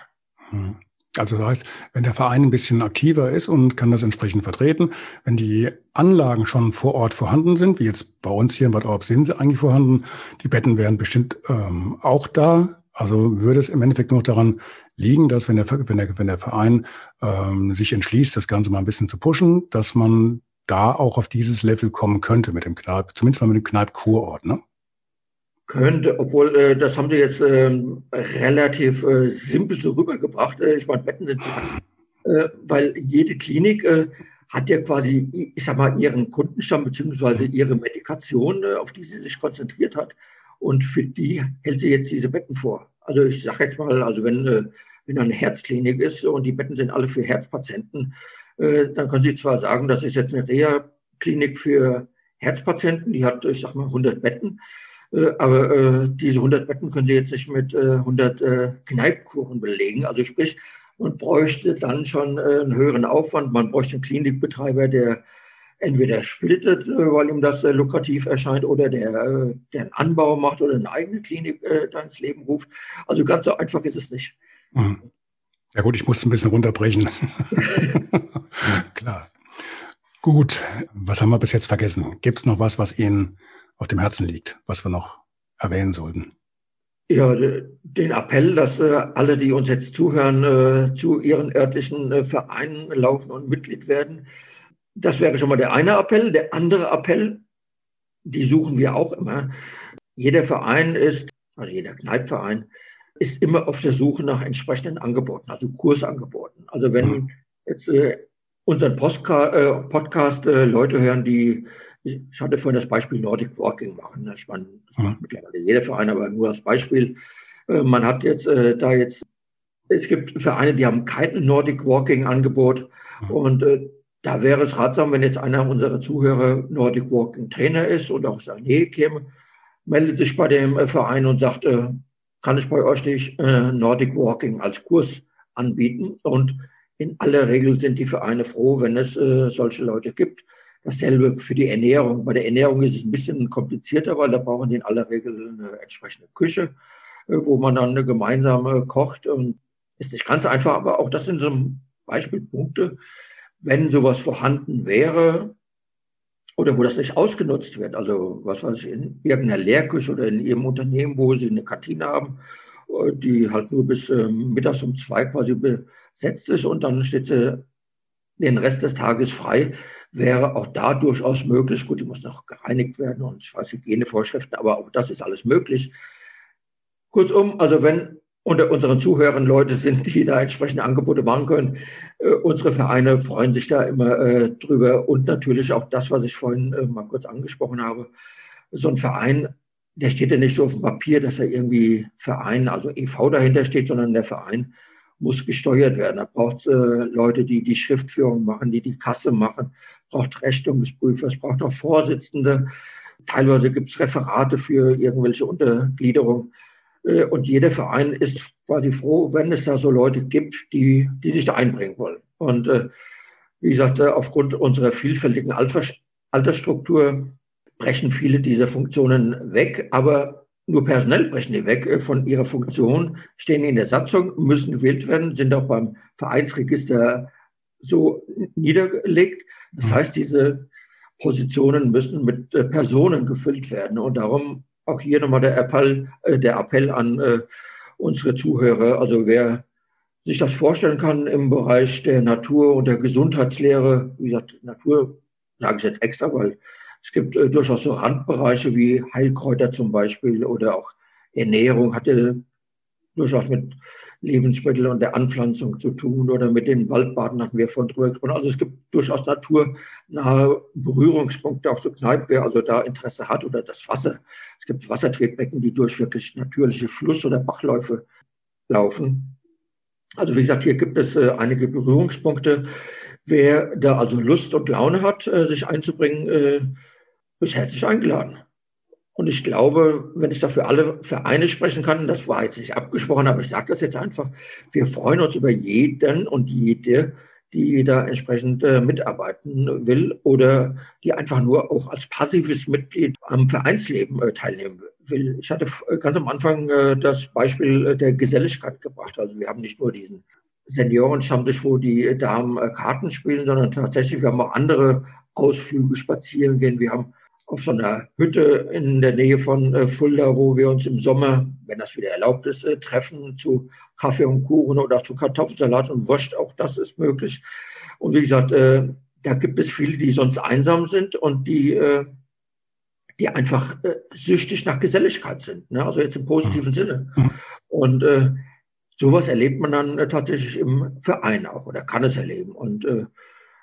Hm. Also das heißt, wenn der Verein ein bisschen aktiver ist und kann das entsprechend vertreten, wenn die Anlagen schon vor Ort vorhanden sind, wie jetzt bei uns hier in Bad Orb sind sie eigentlich vorhanden, die Betten wären bestimmt ähm, auch da. Also würde es im Endeffekt nur daran liegen, dass wenn der, wenn der, wenn der Verein ähm, sich entschließt, das Ganze mal ein bisschen zu pushen, dass man da auch auf dieses Level kommen könnte mit dem Kneipp, zumindest mal mit dem Kneipp-Kurort, ne? Könnte, obwohl äh, das haben sie jetzt äh, relativ äh, simpel so rübergebracht. Äh, ich meine, Betten sind äh, weil jede Klinik äh, hat ja quasi, ich sag mal, ihren Kundenstamm beziehungsweise ihre Medikation, äh, auf die sie sich konzentriert hat. Und für die hält sie jetzt diese Betten vor. Also ich sage jetzt mal, also wenn, äh, wenn eine Herzklinik ist und die Betten sind alle für Herzpatienten, dann können Sie zwar sagen, das ist jetzt eine Reha-Klinik für Herzpatienten, die hat, ich sag mal, 100 Betten, äh, aber äh, diese 100 Betten können Sie jetzt nicht mit 100 Kneipkuchen belegen. Also sprich, man bräuchte dann schon einen höheren Aufwand. Man bräuchte einen Klinikbetreiber, der entweder splittet, weil ihm das lukrativ erscheint, oder der, der einen Anbau macht oder eine eigene Klinik da ins Leben ruft. Also ganz so einfach ist es nicht. Mhm. Ja gut, ich muss ein bisschen runterbrechen. Klar. Gut, was haben wir bis jetzt vergessen? Gibt es noch was, was Ihnen auf dem Herzen liegt, was wir noch erwähnen sollten? Ja, den Appell, dass äh, alle, die uns jetzt zuhören, äh, zu ihren örtlichen äh, Vereinen laufen und Mitglied werden. Das wäre schon mal der eine Appell. Der andere Appell, die suchen wir auch immer. Jeder Verein ist, also jeder Kneipverein, ist immer auf der Suche nach entsprechenden Angeboten, also Kursangeboten. Also wenn mhm. jetzt äh, unseren Postka äh, Podcast äh, Leute hören, die, ich hatte vorhin das Beispiel Nordic Walking machen. Ne? Ich meine, das mhm. macht mittlerweile jeder Verein, aber nur als Beispiel. Äh, man hat jetzt äh, da jetzt, es gibt Vereine, die haben kein Nordic Walking Angebot mhm. und äh, da wäre es ratsam, wenn jetzt einer unserer Zuhörer Nordic Walking Trainer ist und auch seine Nähe käme, meldet sich bei dem äh, Verein und sagt, äh, kann ich bei euch nicht äh, Nordic Walking als Kurs anbieten. Und in aller Regel sind die Vereine froh, wenn es äh, solche Leute gibt. Dasselbe für die Ernährung. Bei der Ernährung ist es ein bisschen komplizierter, weil da brauchen sie in aller Regel eine entsprechende Küche, äh, wo man dann eine gemeinsame kocht. Und ist nicht ganz einfach, aber auch das sind so Beispielpunkte. Wenn sowas vorhanden wäre, oder wo das nicht ausgenutzt wird. Also was weiß ich, in irgendeiner Lehrküche oder in ihrem Unternehmen, wo sie eine Kantine haben, äh, die halt nur bis ähm, mittags um zwei quasi besetzt ist und dann steht sie den Rest des Tages frei, wäre auch da durchaus möglich. Gut, die muss noch gereinigt werden und ich weiß Hygienevorschriften, aber auch das ist alles möglich. Kurzum, also wenn unter unseren Zuhörern Leute sind, die da entsprechende Angebote machen können. Äh, unsere Vereine freuen sich da immer äh, drüber und natürlich auch das, was ich vorhin äh, mal kurz angesprochen habe. So ein Verein, der steht ja nicht so auf dem Papier, dass er irgendwie Verein, also EV dahinter steht, sondern der Verein muss gesteuert werden. Da braucht es äh, Leute, die die Schriftführung machen, die die Kasse machen, braucht Rechnungsprüfer, es braucht auch Vorsitzende. Teilweise gibt es Referate für irgendwelche Untergliederungen. Äh, und jeder Verein ist quasi froh, wenn es da so Leute gibt, die, die sich da einbringen wollen. Und äh, wie gesagt, äh, aufgrund unserer vielfältigen Altersstruktur brechen viele dieser Funktionen weg, aber nur personell brechen die weg äh, von ihrer Funktion, stehen in der Satzung, müssen gewählt werden, sind auch beim Vereinsregister so niedergelegt. Das mhm. heißt, diese Positionen müssen mit Personen gefüllt werden. Und darum auch hier nochmal der Appell, der Appell an unsere Zuhörer. Also wer sich das vorstellen kann im Bereich der Natur- und der Gesundheitslehre, wie gesagt, Natur sage ich jetzt extra, weil es gibt äh, durchaus so Randbereiche wie Heilkräuter zum Beispiel oder auch Ernährung hat ja durchaus mit Lebensmitteln und der Anpflanzung zu tun oder mit den Waldbaden hatten wir von drüber gesprochen. Also es gibt durchaus naturnahe Berührungspunkte, auch so Kneipe, wer also da Interesse hat oder das Wasser. Es gibt Wassertretbecken, die durch wirklich natürliche Fluss- oder Bachläufe laufen. Also wie gesagt, hier gibt es äh, einige Berührungspunkte. Wer da also Lust und Laune hat, äh, sich einzubringen, äh, ist herzlich eingeladen. Und ich glaube, wenn ich dafür alle Vereine sprechen kann, das war jetzt nicht abgesprochen, aber ich sage das jetzt einfach, wir freuen uns über jeden und jede, die da entsprechend äh, mitarbeiten will oder die einfach nur auch als passives Mitglied am Vereinsleben äh, teilnehmen will. Ich hatte ganz am Anfang äh, das Beispiel äh, der Geselligkeit gebracht. Also wir haben nicht nur diesen Seniorenstammtisch, wo die Damen äh, Karten spielen, sondern tatsächlich, wir haben auch andere Ausflüge, spazieren gehen. Wir haben auf so einer Hütte in der Nähe von äh, Fulda, wo wir uns im Sommer, wenn das wieder erlaubt ist, äh, treffen zu Kaffee und Kuchen oder zu Kartoffelsalat und Wurst. Auch das ist möglich. Und wie gesagt, äh, da gibt es viele, die sonst einsam sind und die, äh, die einfach äh, süchtig nach Geselligkeit sind. Ne? Also jetzt im positiven Sinne. Und äh, sowas erlebt man dann tatsächlich im Verein auch oder kann es erleben. Und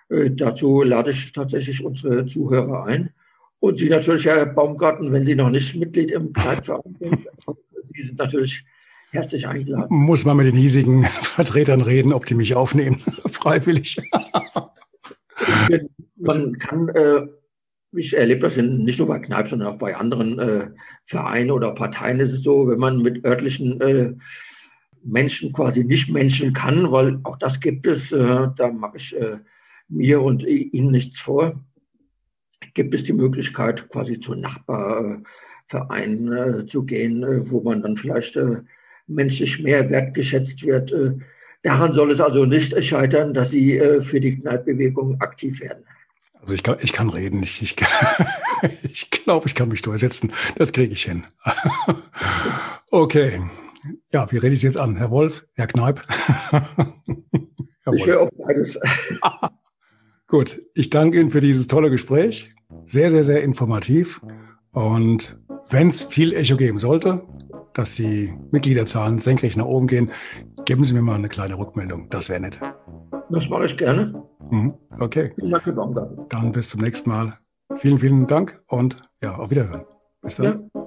dazu lade ich tatsächlich unsere Zuhörer ein. Und Sie natürlich, Herr Baumgarten, wenn Sie noch nicht Mitglied im Kleidverein sind, Sie sind natürlich herzlich eingeladen. Muss man mit den hiesigen Vertretern reden, ob die mich aufnehmen, freiwillig. man kann, äh, ich erlebe das nicht nur bei Kneipen, sondern auch bei anderen äh, Vereinen oder Parteien ist es so, wenn man mit örtlichen äh, Menschen quasi nicht Menschen kann, weil auch das gibt es, äh, da mache ich äh, mir und Ihnen nichts vor gibt es die Möglichkeit, quasi zu Nachbarvereinen äh, zu gehen, äh, wo man dann vielleicht äh, menschlich mehr wertgeschätzt wird. Daran soll es also nicht scheitern, dass Sie für die Kneippbewegung aktiv werden. Also ich kann, ich kann reden, ich, ich, ich glaube, ich kann mich durchsetzen. Das kriege ich hin. okay. Ja, wie rede ich es jetzt an? Herr Wolf, Herr Kneip? Herr ich höre auf beides. Gut, ich danke Ihnen für dieses tolle Gespräch. Sehr, sehr, sehr informativ. Und wenn es viel Echo geben sollte, dass die Mitgliederzahlen senkrecht nach oben gehen, geben Sie mir mal eine kleine Rückmeldung. Das wäre nett. Das mache ich gerne. Mhm. Okay. Vielen Dank, Herr Baumgarten. Dann bis zum nächsten Mal. Vielen, vielen Dank und ja, auf Wiederhören. Bis dann. Ja.